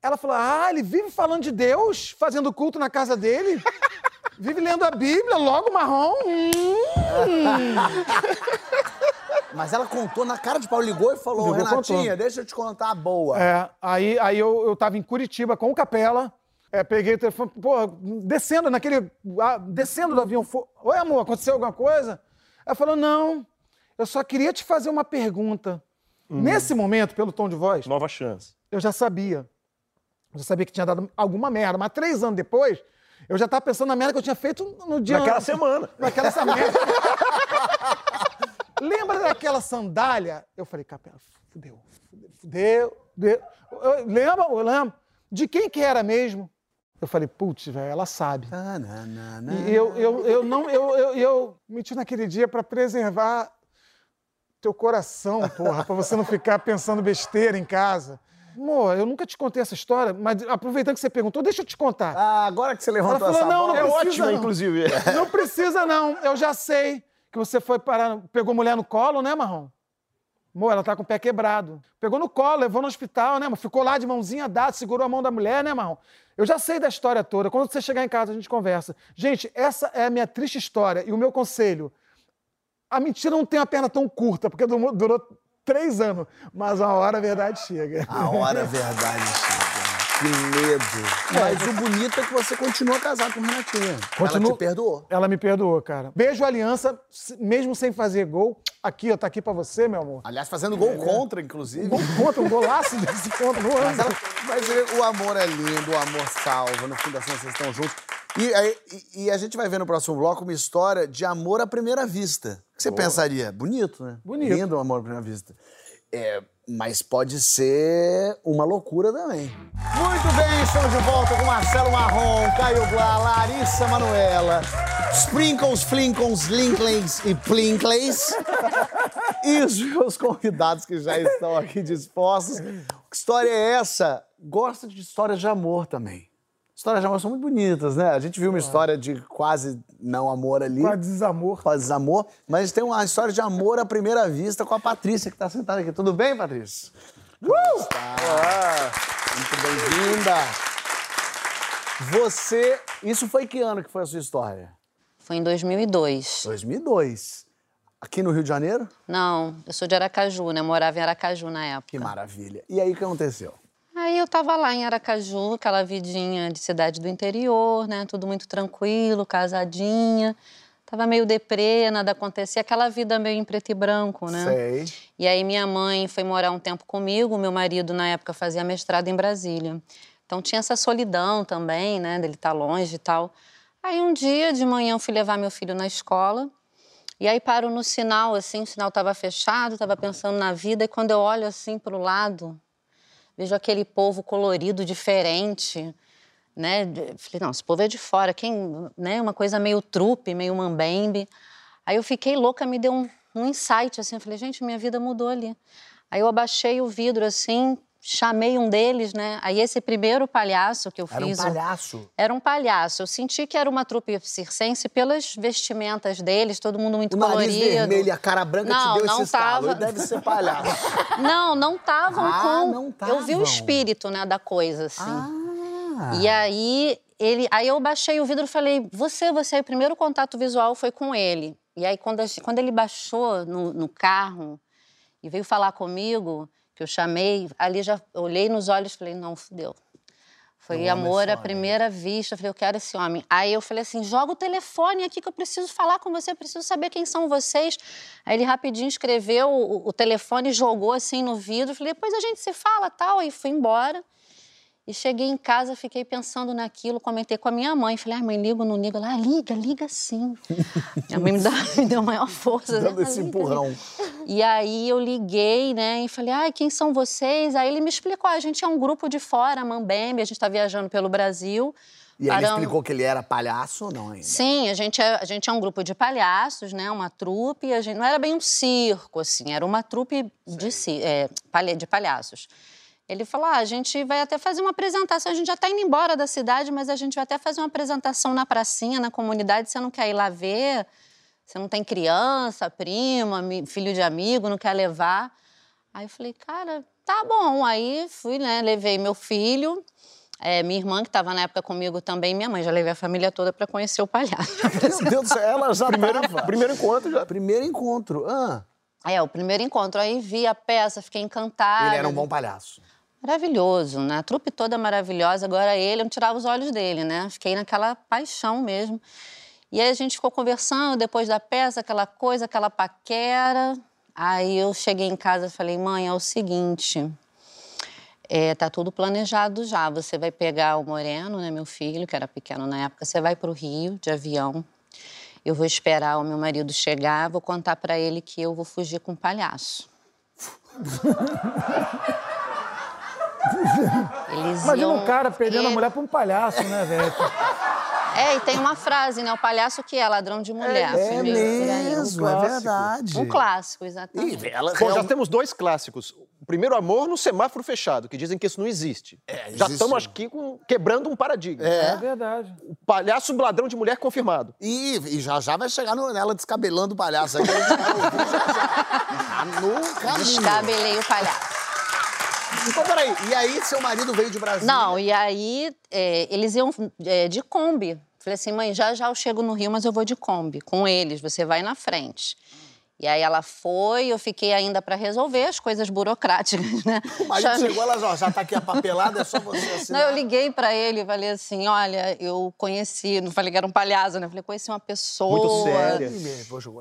Ela falou: "Ah, ele vive falando de Deus, fazendo culto na casa dele?" (laughs) Vive lendo a Bíblia, logo marrom. Hum. Mas ela contou na cara de pau, ligou e falou, Ligou, Renatinha, contou. deixa eu te contar a boa. É, aí, aí eu, eu tava em Curitiba com o Capela, é, peguei o telefone, pô, descendo naquele. ah, descendo do avião. Oi, amor, aconteceu alguma coisa? Ela falou: não, eu só queria te fazer uma pergunta. Nesse momento, pelo tom de voz, Nova chance. eu já sabia. Eu já sabia que tinha dado alguma merda, mas três anos depois, eu já tava pensando na merda que eu tinha feito no dia. Naquela semana. Naquela merda. (laughs) Lembra daquela sandália? Eu falei, Capela, fudeu, fudeu, fudeu. fudeu. Eu, lembra, eu lembro. De quem que era mesmo? Eu falei, putz, velho, ela sabe. Ah, não, não, não. E eu, eu, eu não, eu, eu, eu menti naquele dia para preservar teu coração, porra, para você não ficar pensando besteira em casa. Amor, eu nunca te contei essa história, mas aproveitando que você perguntou, deixa eu te contar. Ah, agora que você levantou Ela falou, essa não. É não precisa, ótimo, não. inclusive. (laughs) Não precisa, não. Eu já sei que você foi parar, pegou mulher no colo, né, Marrom? Amor, ela tá com o pé quebrado. Pegou no colo, levou no hospital, né, amor? Ficou lá de mãozinha dada, segurou a mão da mulher, né, Marrom? Eu já sei da história toda. Quando você chegar em casa, a gente conversa. Gente, essa é a minha triste história e o meu conselho. A mentira não tem a perna tão curta, porque durou três anos. Mas uma hora a verdade chega. A hora a verdade chega. Que medo. Mas o bonito é que você continua casado com a Renatinha. Ela Continuo- te perdoou. Ela me perdoou, cara. Beijo, aliança, mesmo sem fazer gol. Aqui, ó, tá aqui pra você, meu amor. Aliás, fazendo gol contra, inclusive. Gol contra, um golaço desse contra no Mas, ela- mas o amor é lindo, o amor salva. No fim das contas, vocês estão juntos. E, aí- e- a gente vai ver no próximo bloco uma história de amor à primeira vista. O que você pensaria? Bonito, né? Bonito. Lindo o amor à primeira vista. É, mas pode ser uma loucura também. Muito bem, estamos de volta com Marcelo Marrom, Caio Blá, Larissa Manuela, Sprinkles, Flinkles, Linklings e Plinkleys. E os meus convidados que já estão aqui dispostos. Que história é essa? Gosta de histórias de amor também. Histórias de amor são muito bonitas, né? A gente viu uma história de quase não amor ali. A desamor. Quase desamor. Mas tem uma história de amor à primeira vista com a Patrícia, que está sentada aqui. Tudo bem, Patrícia? Como está? Muito bem-vinda. Você... Isso foi que ano que foi a sua história? Foi em 2002. 2002. Aqui no Rio de Janeiro? Não, eu sou de Aracaju, né? Morava em Aracaju na época. Que maravilha. E aí, o que aconteceu? Aí eu tava lá em Aracaju, aquela vidinha de cidade do interior, né? Tudo muito tranquilo, casadinha. Tava meio deprê, nada acontecia. Aquela vida meio em preto e branco, né? Sei. E aí minha mãe foi morar um tempo comigo, meu marido na época fazia mestrado em Brasília. Então tinha essa solidão também, né, dele estar longe e tal. Aí um dia de manhã eu fui levar meu filho na escola. E aí paro no sinal assim, o sinal estava fechado, estava pensando na vida e quando eu olho assim para o lado, vejo aquele povo colorido diferente, né? Falei, não, esse povo é de fora, quem, né? Uma coisa meio trupe, meio mambembe. Aí eu fiquei louca, me deu um, um insight, assim, eu falei, gente, minha vida mudou ali. Aí eu abaixei o vidro, assim, chamei um deles, né? Aí esse primeiro palhaço que eu Era um fiz... o- palhaço. Era um palhaço. Eu senti que era uma trupe circense pelas vestimentas deles, todo mundo muito O nariz colorido. vermelho e a cara branca Não, te deu não esse estalo. tava. Ele deve ser palhaço. (laughs) Não, não estavam Ah, com. não Eu vi o espírito, né, da coisa, assim. Ah. E aí ele, aí eu baixei o vidro e falei: "Você, você". O primeiro contato visual foi com ele. E aí quando, gente- quando ele baixou no, no carro e veio falar comigo, que eu chamei, ali já olhei nos olhos e falei: "Não, fudeu". Foi Eu amor à homem. primeira vista. Eu falei, eu quero esse homem. Aí eu falei assim: joga o telefone aqui que eu preciso falar com você, eu preciso saber quem são vocês. Aí ele rapidinho escreveu o, o telefone, jogou assim no vidro. Eu falei, depois a gente se fala tal. Aí fui embora. E cheguei em casa, fiquei pensando naquilo, comentei com a minha mãe. Falei, ai, mãe, ligo não ligo? Ela, ah, liga, liga sim. (laughs) minha mãe me, dá- me deu maior força. né? Dando esse Liga, empurrão. liga. E aí eu liguei, né, e falei, ai, quem são vocês? Aí ele me explicou, a gente é um grupo de fora, Mambembe, a gente está viajando pelo Brasil. E aí ele Paramos- explicou que ele era palhaço ou não ainda? Sim, a gente, é, a gente é um grupo de palhaços, né? Uma trupe. A gente, não era bem um circo, assim, era uma trupe de, é, de palhaços. Ele falou: ah, a gente vai até fazer uma apresentação. A gente já está indo embora da cidade, mas a gente vai até fazer uma apresentação na pracinha, na comunidade. Você não quer ir lá ver? Você não tem criança, prima, filho de amigo, não quer levar? Aí eu falei, cara, tá bom. Aí fui, né? Levei meu filho, é, minha irmã, que estava na época comigo também, minha mãe. Já levei a família toda para conhecer o palhaço. (laughs) Meu Deus do céu, ela já Primeiro, tava. primeiro encontro já. Primeiro encontro. Ah, É, o primeiro encontro. Aí vi a peça, fiquei encantada. ele era um bom palhaço. Maravilhoso, né? A trupe toda maravilhosa. Agora ele, eu não tirava os olhos dele, né? Fiquei naquela paixão mesmo. E aí a gente ficou conversando depois da peça, aquela coisa, aquela paquera. Aí eu cheguei em casa e falei, mãe, é o seguinte, é, tá tudo planejado já. Você vai pegar o Moreno, né, meu filho, que era pequeno na época, você vai para o Rio de avião. Eu vou esperar o meu marido chegar, vou contar para ele que eu vou fugir com um palhaço. (laughs) Eles Imagina iam... um cara perdendo a É, mulher pra um palhaço, né, velho? (laughs) É, e tem uma frase, né? O palhaço que é ladrão de mulher. É por aí. mesmo, é clássico. verdade. Um clássico, exatamente. Ih, ela, Bom, já temos dois clássicos. O primeiro amor no semáforo fechado, que dizem que isso não existe. já existe. estamos aqui com- quebrando um paradigma. É É. verdade. O palhaço ladrão de mulher confirmado. E, e já já vai chegar no- nela descabelando o palhaço. Aí que a (laughs) já já. Tá no caminho. Descabelei o palhaço. Então, peraí. E aí, seu marido veio de Brasília? Não, e aí é, eles iam é, de Kombi. Falei assim, mãe, já já eu chego no Rio, mas eu vou de Kombi com eles, você vai na frente. E aí ela foi, eu fiquei ainda para resolver as coisas burocráticas, né? O marido Chamei- chegou, ela já, já tá aqui a papelada, é só você Não, assinar. eu liguei para ele e falei assim, olha, eu conheci, não falei que era um palhaço, né? Falei, conheci uma pessoa. Muito séria.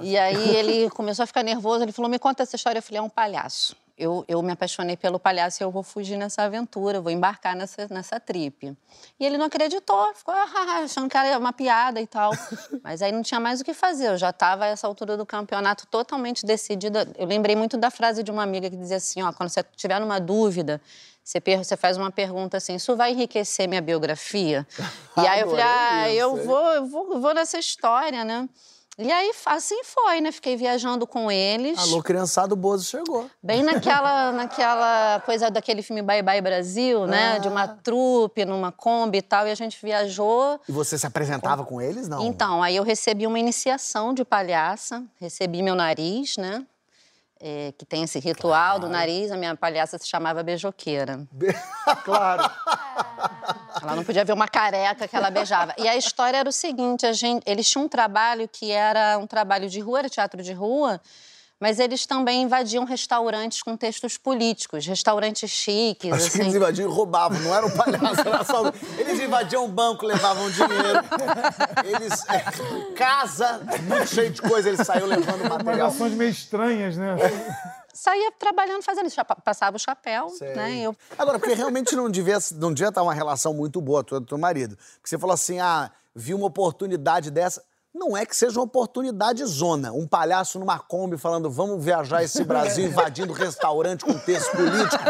E aí ele começou a ficar nervoso, ele falou, me conta essa história. Eu falei, é um palhaço. Eu, eu me apaixonei pelo palhaço e eu vou fugir nessa aventura, vou embarcar nessa, nessa trip. E ele não acreditou, ficou ah, achando que era uma piada e tal. (laughs) Mas aí não tinha mais o que fazer, eu já estava a essa altura do campeonato totalmente decidida. Eu lembrei muito da frase de uma amiga que dizia assim, ó, quando você tiver numa dúvida, você, você faz uma pergunta assim, isso vai enriquecer minha biografia? (laughs) E aí eu falei, Adorei ah, eu hein? vou, eu vou, eu vou nessa história, né? E aí, assim foi, né? Fiquei viajando com eles. Alô, criançada, o Bozo chegou. Bem naquela, (laughs) naquela coisa daquele filme Bye Bye Brasil, né? Ah. De uma trupe, numa Kombi e tal. E a gente viajou. E você se apresentava com eles, não? Então, aí eu recebi uma iniciação de palhaça. Recebi meu nariz, né? É, que tem esse ritual do nariz. A minha palhaça se chamava Beijoqueira. (laughs) Claro. (laughs) Ela não podia ver uma careca que ela beijava. E a história era o seguinte: a gente, eles tinham um trabalho que era um trabalho de rua, era teatro de rua, mas eles também invadiam restaurantes com textos políticos, restaurantes chiques. Acho que assim. eles invadiam e roubavam, não era um palhaço, era só... Eles invadiam o banco, levavam dinheiro. Eles... é, casa, muito cheio de coisa, eles saíam levando material. ações meio estranhas, né? Saía trabalhando, fazendo isso, passava o chapéu, Sei. né? eu Agora, porque realmente não devia, não devia estar uma relação muito boa com o teu marido. Porque você falou assim, ah, vi uma oportunidade dessa. Não é que seja uma oportunidade zona. Um palhaço numa Kombi falando, vamos viajar esse Brasil (laughs) invadindo restaurante com texto político.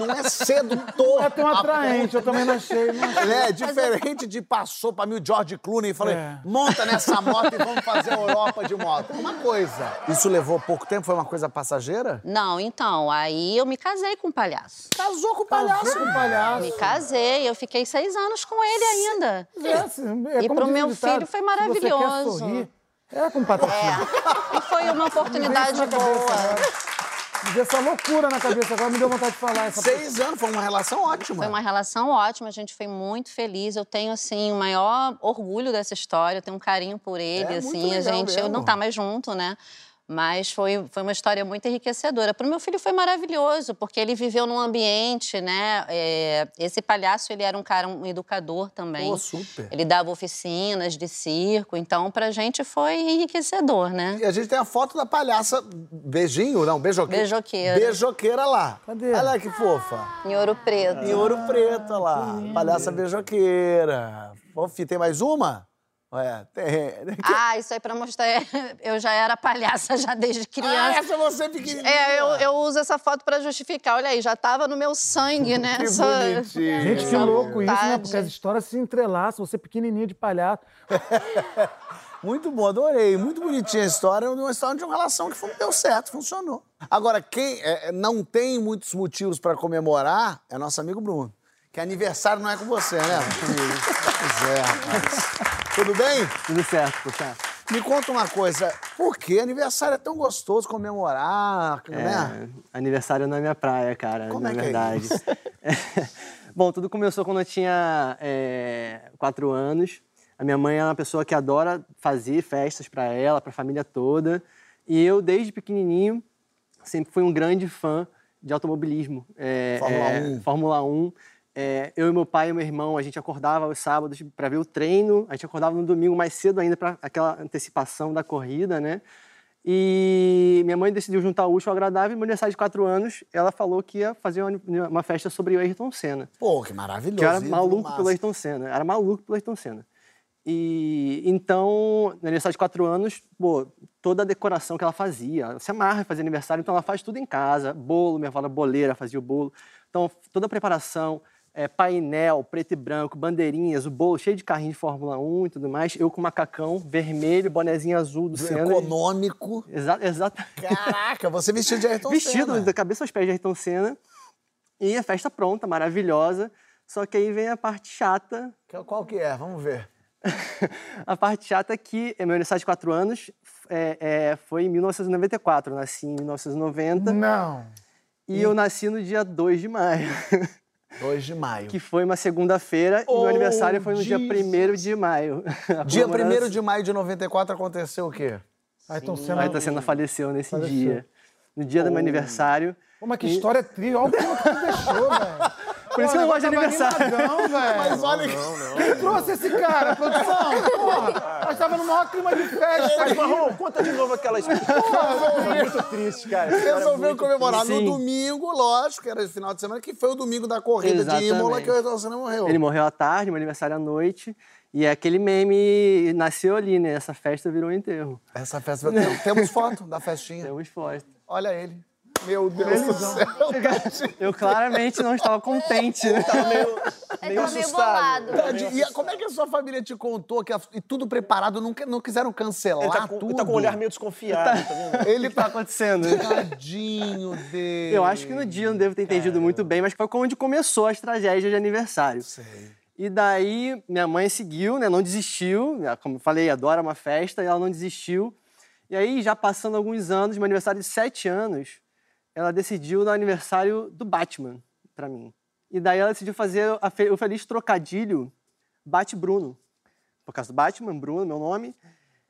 Não é sedutor. É tão atraente, eu também não achei. Não achei. É, diferente de passou pra mim o George Clooney e falei, É. monta nessa moto e vamos fazer a Europa de moto. Uma coisa. Isso levou pouco tempo? Foi uma coisa passageira? Não, então, aí eu me casei com o palhaço. Casou com o palhaço. Casou com o palhaço. Me casei, eu fiquei seis anos com ele ainda. É, assim, é E pro meu ditado, filho foi você maravilhoso. sorrir, é com patrocínio. E foi uma oportunidade cabeça boa. agora. Me veio essa loucura na cabeça agora, me deu vontade de falar essa Seis anos, foi uma relação ótima. Foi uma relação ótima, a gente foi muito feliz. Eu tenho, assim, o maior orgulho dessa história, eu tenho um carinho por ele, É muito assim. A gente mesmo. não tá mais junto, né? Mas foi, foi uma história muito enriquecedora. Para o meu filho foi maravilhoso, porque ele viveu num ambiente, né? é, esse palhaço, ele era um cara, um educador também. Pô, super. Ele dava oficinas de circo, então pra gente foi enriquecedor, né? E a gente tem a foto da palhaça beijinho, não, beijoqueira. Beijoqueira. Beijoqueira lá. Cadê? Olha lá que fofa. Em Ouro Preto. Em ouro preto, olha lá. Palhaça beijoqueira. Fofi, tem mais uma? É, tem. (laughs) Ah, isso aí pra mostrar. (laughs) Eu já era palhaça já desde Ah, criança. essa é você pequenininha. É, eu, eu uso essa foto pra justificar. Olha aí, já tava no meu sangue, né? (laughs) Que Essa- bonitinho. Gente, que Essa louco isso, né? Porque as histórias se entrelaçam, você pequenininho de palhaço. Muito bom, adorei. Muito bonitinha a história. Uma história de uma relação que deu certo, funcionou. Agora, quem é, não tem muitos motivos para comemorar é nosso amigo Bruno. Que aniversário não é com você, né? pois é, rapaz. Tudo bem? Tudo certo, puxa. Me conta uma coisa. Por que aniversário é tão gostoso comemorar, né? É, aniversário não é minha praia, cara, Como na é que é verdade. (laughs) Bom, tudo começou quando eu tinha é, quatro anos. A minha mãe é uma pessoa que adora fazer festas para ela, para a família toda. E eu, desde pequenininho, sempre fui um grande fã de automobilismo. É, Fórmula é, 1. Fórmula 1. É, eu e meu pai e meu irmão, a gente acordava aos sábados para ver o treino, a gente acordava no domingo mais cedo ainda para aquela antecipação da corrida, né? E minha mãe decidiu juntar o útil ao agradável e meu aniversário de quatro anos, ela falou que ia fazer uma, uma festa sobre o Ayrton Senna. Pô, que maravilhoso. Que eu era maluco pelo Ayrton Senna. Era maluco pelo Ayrton Senna. E então, no aniversário de quatro anos, pô, toda a decoração que ela fazia. Ela se amarra fazer aniversário, então ela faz tudo em casa. Bolo, minha avó boleira, fazia o bolo. Então, toda a preparação, é, painel, preto e branco, bandeirinhas, o bolo cheio de carrinho de Fórmula 1 e tudo mais. Eu com macacão vermelho, bonezinho azul do Senna. Econômico. Exa exato. Caraca, você vestido de Ayrton Vestido Senna. da cabeça aos pés de Ayrton Senna. E a festa pronta, maravilhosa. Só que aí vem a parte chata. Qual que é? Vamos ver. (laughs) a parte chata é que meu aniversário de 4 anos é, é, foi em 1994. Eu nasci em 1990. Não. E, e eu nasci no dia 2 de maio. (laughs) 2 de maio. Que foi uma segunda-feira Oh, e meu aniversário foi no dia Jesus. 1 de maio. A (laughs) Dia comemoração- 1 de maio de 94 aconteceu o quê? Ayrton A Senna. Ayrton Senna faleceu nesse Faleceu. dia. No dia do meu aniversário. Pô, mas que história triste. Olha o que tu deixou, (laughs) velho. Por isso que eu não gosto de aniversário. Não, velho. Mas olha que... Quem trouxe esse cara, produção? Porra, nós tava no maior clima de festa. Mas. Marrom, conta de novo aquela história. muito triste, cara. É Resolveu comemorar no domingo, lógico, que era esse final de semana, que foi o domingo da corrida Exatamente. de Imola que o Ayrton Senna morreu. Ele morreu à tarde, meu aniversário à noite. E aquele meme nasceu ali, né? Essa festa virou um enterro. Essa festa... tem- Temos foto da festinha. Deu um esforço. Olha ele. Meu Deus do céu. Eu claramente não estava contente, né? Ele tava meio assustado. bolado. Tadinho. E a- como é que a sua família te contou que a- e tudo preparado, não, não quiseram cancelar Ele tá com, tudo? ele tá com um olhar meio desconfiado, tá vendo? Ele O que tá tá... acontecendo? Tadinho dele. Eu acho que no dia eu não devo ter entendido muito bem, mas foi onde começou as tragédias de aniversário. Sei. E daí minha mãe seguiu, né? Não desistiu. Como eu falei, adora uma festa e ela não desistiu. E aí, já passando alguns anos, meu aniversário de sete anos, ela decidiu no aniversário do Batman pra mim. E daí ela decidiu fazer fe- o feliz trocadilho Bate Bruno. Por causa do Batman, Bruno, meu nome.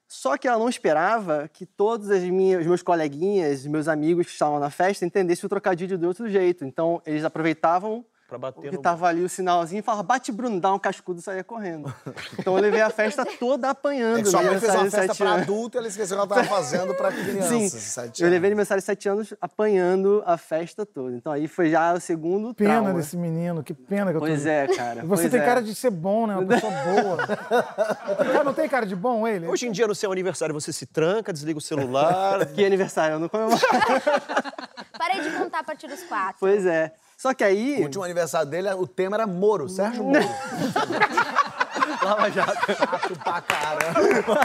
Só que ela não esperava que todos as minhas, os meus coleguinhas, meus amigos que estavam na festa entendessem o trocadilho de outro jeito. Então, eles aproveitavam Pra bater que no... tava ali o sinalzinho e falava, bate Bruno, dá um cascudo e saía correndo. Então eu levei a festa toda apanhando. É que sua no mãe fez uma festa anos. adulto e ela esqueceu que ela tava fazendo pra crianças. Sim, eu levei aniversário de sete anos apanhando a festa toda. Então aí foi já o segundo Pena trauma. desse menino, que pena que eu tô Pois é, cara. E Você tem é. cara de ser bom, né? Uma pessoa boa. (laughs) Cara, não tem cara de bom ele? Hoje em dia, no seu aniversário, você se tranca, desliga o celular. (laughs) Que aniversário? Eu não comemoro. Parei de contar a partir dos quatro. pois é. Só que aí... O último aniversário dele, o tema era Moro, Sérgio Moro. (laughs) Lava Jato. Chato pra caramba.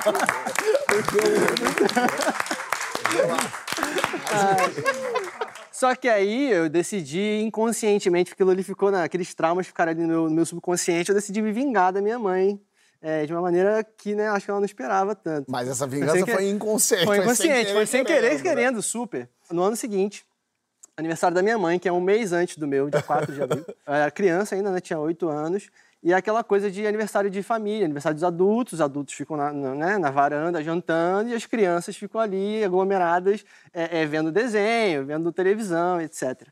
Só que aí eu decidi inconscientemente, porque ali ficou, na, aqueles traumas ficaram ali no meu, no meu subconsciente, eu decidi me vingar da minha mãe. é, de uma maneira que, né, acho que ela não esperava tanto. Mas essa Foi vingança sem que- foi inconsciente. Foi inconsciente, foi sem querer, querendo, né? querendo, super. No ano seguinte, aniversário da minha mãe, que é um mês antes do meu, dia 4 de abril. (laughs) Eu era criança ainda, né? Tinha 8 anos. E é aquela coisa de aniversário de família, aniversário dos adultos, os adultos ficam na, na, né, na varanda jantando e as crianças ficam ali aglomeradas, é, é, vendo desenho, vendo televisão, etc.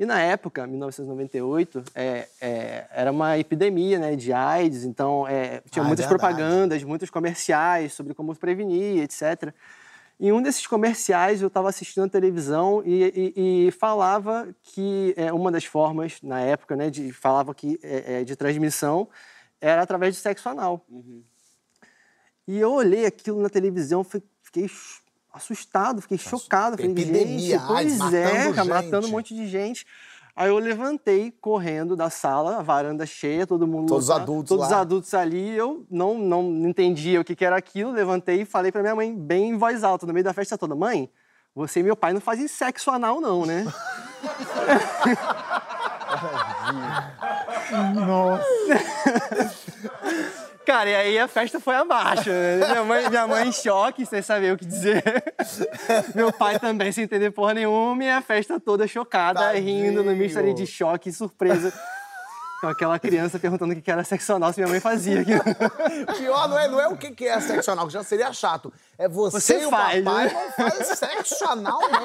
E na época, 1998, é, é, era uma epidemia né, de AIDS, então é, tinha Ah, é muitas verdade. propagandas, muitos comerciais sobre como prevenir, etc. Em um desses comerciais, eu estava assistindo a televisão e, e- e falava que é, uma das formas, na época, né, de, falava que é, é, de transmissão era através de sexo anal. E eu olhei aquilo na televisão, fi- fiquei assustado, fiquei chocado. Falei, epidemia, gente, pois AIDS, é, matando cara, matando um monte de gente. Aí eu levantei correndo da sala, a varanda cheia, todo mundo. Todos lotado, adultos Todos lá. adultos ali. Eu não, não entendia o que, que era aquilo, levantei e falei pra minha mãe, bem em voz alta, no meio da festa toda: Mãe, você e meu pai não fazem sexo anal, não, né? (laughs) (laughs) Nossa. (laughs) Cara, e aí a festa foi abaixo. Minha mãe, minha mãe em choque, sem saber o que dizer. (laughs) Meu pai também sem entender porra nenhuma e a festa toda chocada, Tadinho. rindo no misto ali de choque e surpresa. Com aquela criança perguntando o que era sexo anal, se minha mãe fazia. (laughs) Pior não é, não é o que que é sexo anal, que já seria chato. É você, Você e o faz, papai né? não faz sexo anal, não.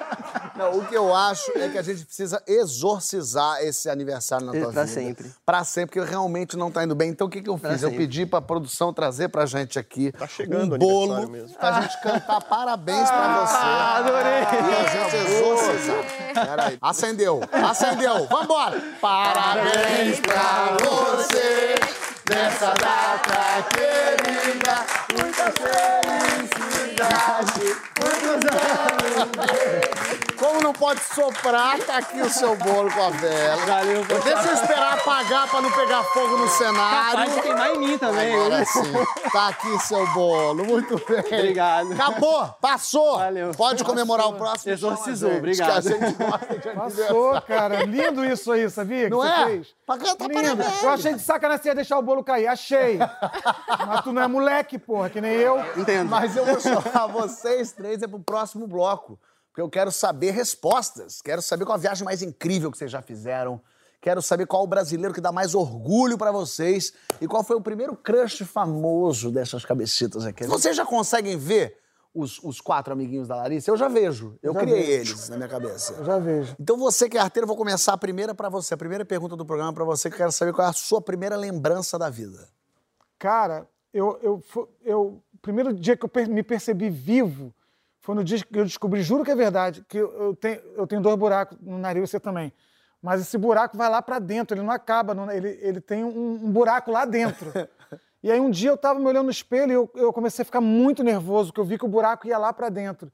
(laughs) não. O que eu acho é que a gente precisa exorcizar esse aniversário na tua Pra vida. sempre. Pra sempre, porque realmente não tá indo bem. Então o que, que eu fiz? Eu pedi pra produção trazer pra gente aqui Tá chegando um bolo mesmo. pra gente cantar parabéns pra você. Ah, adorei! E a gente exorcizar. Peraí. Acendeu, acendeu. Vambora! Parabéns pra você nessa data querida. Muita felicidade. viagem. Como não pode soprar, tá aqui o seu bolo com a vela. Valeu, Deixa eu esperar apagar pra não pegar fogo no cenário. Pode queimar em mim também. Agora sim. Tá aqui seu bolo. Muito bem. Obrigado. Acabou, passou. Valeu. Pode comemorar o próximo. Exorcizou, gente, obrigado. Que a gente gosta de Passou, cara. Lindo isso aí, sabia? que Não você é? fez? Pra cantar Lindo. parabéns. Eu achei de sacanagem você ia deixar o bolo cair. Achei. Mas tu não é moleque, porra, que nem eu. Entendo. Mas eu vou chamar vocês três é pro próximo bloco. Porque eu quero saber respostas. Quero saber qual a viagem mais incrível que vocês já fizeram. Quero saber qual o brasileiro que dá mais orgulho pra vocês. E qual foi o primeiro crush famoso dessas cabecitas aqui. Vocês já conseguem ver os, os quatro amiguinhos da Larissa? Eu já vejo. Eu Já criei vejo. eles na minha cabeça. Eu já vejo. Então você que é arteiro, eu vou começar a primeira pra você. A primeira pergunta do programa pra você, que eu quero saber qual é a sua primeira lembrança da vida. Cara, eu, eu, eu, o primeiro dia que eu me percebi vivo foi no dia que eu descobri, juro que é verdade, que eu, tenho, eu tenho dois buracos no nariz, você também. Mas esse buraco vai lá pra dentro, ele não acaba, não- ele, ele tem um, um buraco lá dentro. (laughs) E aí um dia eu tava me olhando no espelho e eu, eu comecei a ficar muito nervoso, porque eu vi que o buraco ia lá pra dentro.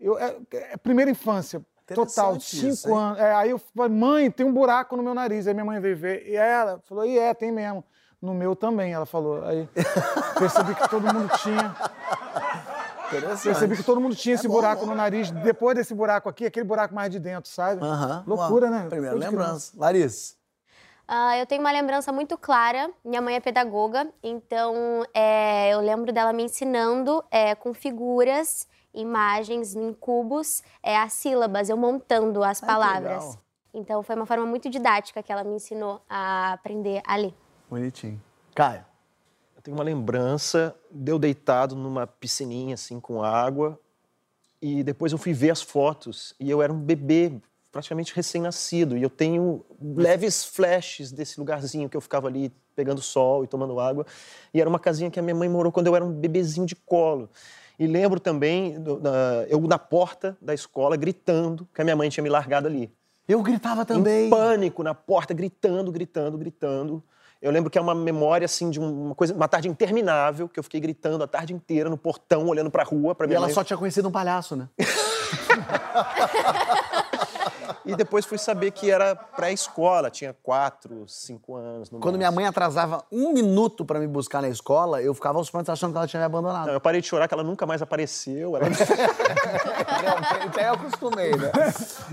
Eu, é, é primeira infância, total, cinco isso, anos. É, aí eu falei, mãe, tem um buraco no meu nariz. Aí minha mãe veio ver. E ela falou, e é, tem mesmo. No meu também, ela falou. Aí (laughs) percebi que todo mundo tinha. Percebi que todo mundo tinha esse bom, buraco bom. no nariz. Depois desse buraco aqui, aquele buraco mais de dentro, sabe? Loucura, Uau. né? Primeira lembrança. Larissa. Ah, eu tenho uma lembrança muito clara. Minha mãe é pedagoga, então é, eu lembro dela me ensinando é, com figuras, imagens em cubos, é, as sílabas, eu montando as Ai, palavras. Então foi uma forma muito didática que ela me ensinou a aprender a ler. Bonitinho. Caio. Eu tenho uma lembrança de eu deitado numa piscininha assim com água e depois eu fui ver as fotos e eu era um bebê praticamente recém-nascido e eu tenho leves flashes desse lugarzinho que eu ficava ali pegando sol e tomando água e era uma casinha que a minha mãe morou quando eu era um bebezinho de colo. E lembro também do- da- eu na porta da escola gritando que a minha mãe tinha me largado ali Eu gritava também. em pânico na porta, gritando, gritando, gritando. Eu lembro que é uma memória assim de um- uma coisa, uma tarde interminável que eu fiquei gritando a tarde inteira no portão, olhando pra rua, para E minha ela mãe. só tinha conhecido um palhaço, né? (laughs) E depois fui saber que era pré-escola, tinha quatro, cinco anos. no Quando minha mãe atrasava um minuto pra me buscar na escola, eu ficava aos prantos achando que ela tinha me abandonado. Não, eu parei de chorar que ela nunca mais apareceu. Ela... (laughs) Realmente, aí eu acostumei, né?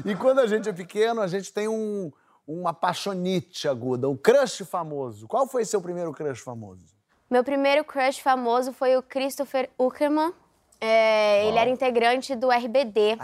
E quando a gente é pequeno, a gente tem um, uma paixonite aguda, um crush famoso. Qual foi seu primeiro crush famoso? Meu primeiro crush famoso foi o Christopher Uckerman. É, ele era integrante do RBD.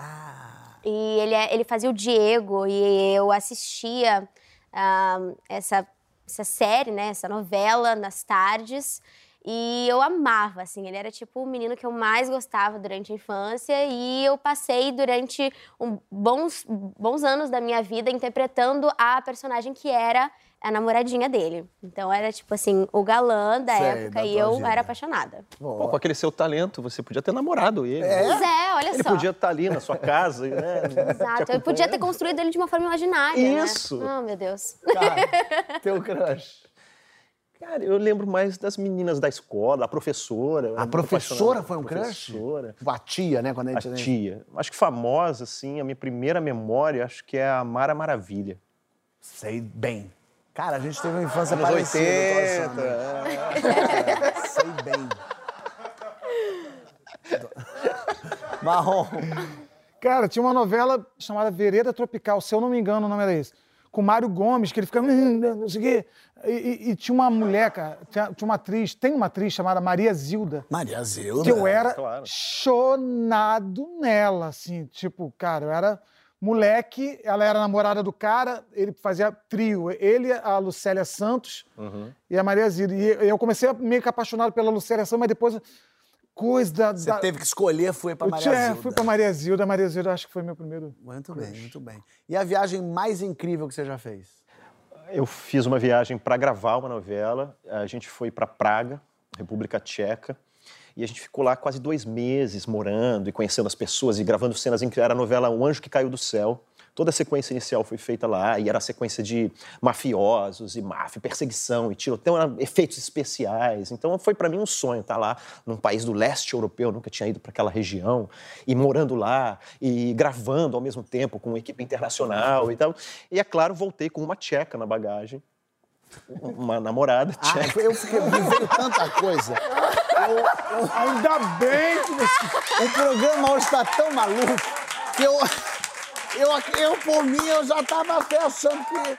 E ele, é- ele fazia o Diego e eu assistia ah, essa, essa série, né, essa novela nas tardes. E eu amava, assim, ele era tipo o menino que eu mais gostava durante a infância e eu passei durante um, bons, bons anos da minha vida interpretando a personagem que era a namoradinha dele. Então era tipo assim, o galã da Sei, época da e eu era apaixonada. Pô, com aquele seu talento, você podia ter namorado ele. Pois é, olha Ele só. podia estar ali na sua casa, né? Exato, eu podia ter construído ele de uma forma imaginária, Isso. né? Oh, meu Deus. Cara, (laughs) teu crush. Cara, eu lembro mais das meninas da escola, a professora. A professora foi um pela crush? Professora. Tipo, a tia, né? Quando a A gente... tia. Acho que famosa, assim, a minha primeira memória, acho que é a Mara Maravilha. Sei bem. Cara, a gente teve uma infância Anos parecida. eu tô 80. achando. é. Sei bem. Marrom. (laughs) Cara, tinha uma novela chamada Vereda Tropical, se eu não me engano, o nome era esse. Com Mário Gomes, que ele ficava. "Hum, Não sei o quê. E, e- e tinha uma mulher, cara, tinha, tinha uma atriz, tem uma atriz chamada Maria Zilda, Maria Zilda. que eu era claro. chonado nela, assim, tipo, cara, eu era moleque, ela era namorada do cara, ele fazia trio, ele, a Lucélia Santos e a Maria Zilda. E eu comecei meio que apaixonado pela Lucélia Santos, mas depois coisa da... Você da- teve que escolher, foi pra eu Maria tinha- Zilda. fui pra Maria Zilda, a Maria Zilda acho que foi meu primeiro... Muito bem, muito bem. E a viagem mais incrível que você já fez? Eu fiz uma viagem para gravar uma novela. A gente foi para Praga, República Tcheca. E a gente ficou lá quase dois meses morando e conhecendo as pessoas e gravando cenas em que era a novela Um Anjo que Caiu do Céu. Toda a sequência inicial foi feita lá e era a sequência de mafiosos e máfia, perseguição e tiroteio, eram efeitos especiais. Então foi para mim um sonho estar lá num país do leste europeu, nunca tinha ido para aquela região e morando lá e gravando ao mesmo tempo com uma equipe internacional e tal. E é claro, voltei com uma tcheca na bagagem. Uma namorada tcheca. Ah, eu fiquei, me veio tanta coisa. Eu- eu- Ainda bem que você... o programa hoje tá tão maluco que eu, eu, eu por mim, eu já tava até achando que.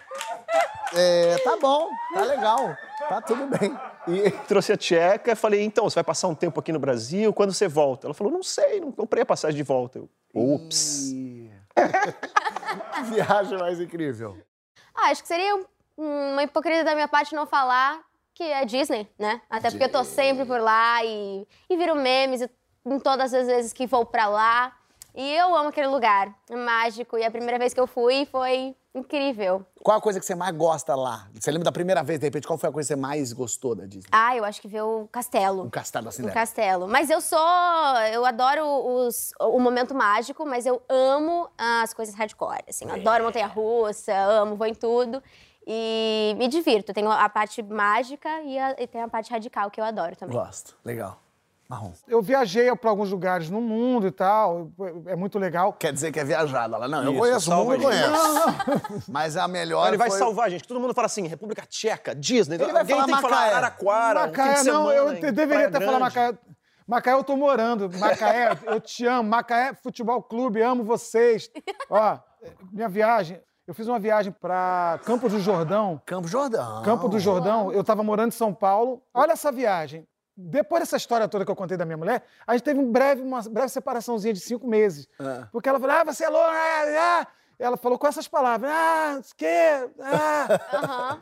É, tá bom, tá legal, tá tudo bem. E (laughs) trouxe a tcheca e falei, então, você vai passar um tempo aqui no Brasil, quando você volta? Ela falou, não sei, não comprei a passagem de volta. Eu, ups. (laughs) Viagem mais incrível. Ah, acho que seria um- uma hipocrisia da minha parte não falar que é Disney, né? Até porque eu tô sempre por lá e, e viro memes e- em todas as vezes que vou pra lá. E eu amo aquele lugar, é mágico. E a primeira vez que eu fui foi incrível. Qual a coisa que você mais gosta lá? Você lembra da primeira vez, de repente, qual foi a coisa que você mais gostou da Disney? Ah, eu acho que ver o castelo. O Castelo da Um Cinderela. castelo. Mas eu sou. Eu adoro os, o momento mágico, mas eu amo as coisas hardcore. Assim, eu adoro montanha russa, amo, vou em tudo. E me divirto. Tenho a parte mágica e, a, e tem a parte radical que eu adoro também. Gosto. Legal. Marrom. Eu viajei para alguns lugares no mundo e tal, é muito legal. Quer dizer que é viajada. Ela, não, eu Isso, conheço o mundo, a gente. conheço. Mas a melhor ele vai foi... salvar a gente. Todo mundo fala assim, República Tcheca, Disney. Ele vai Alguém falar tem que falar Macaé. Araraquara, um Macaé, de não, eu deveria Praia até falar. Macaé. Macaé, eu tô morando. Macaé, eu te amo. Macaé Futebol Clube, amo vocês. Ó, minha viagem, eu fiz uma viagem para Campos do Jordão. Campo Jordão. Campo do Jordão, eu tava morando em São Paulo. Olha essa viagem. Depois dessa história toda que eu contei da minha mulher, a gente teve um breve, uma breve separaçãozinha de cinco meses. É. Porque ela falou, ah, você é louca, ah, ah. Ela falou com essas palavras, ah, o quê? Ah, Aham.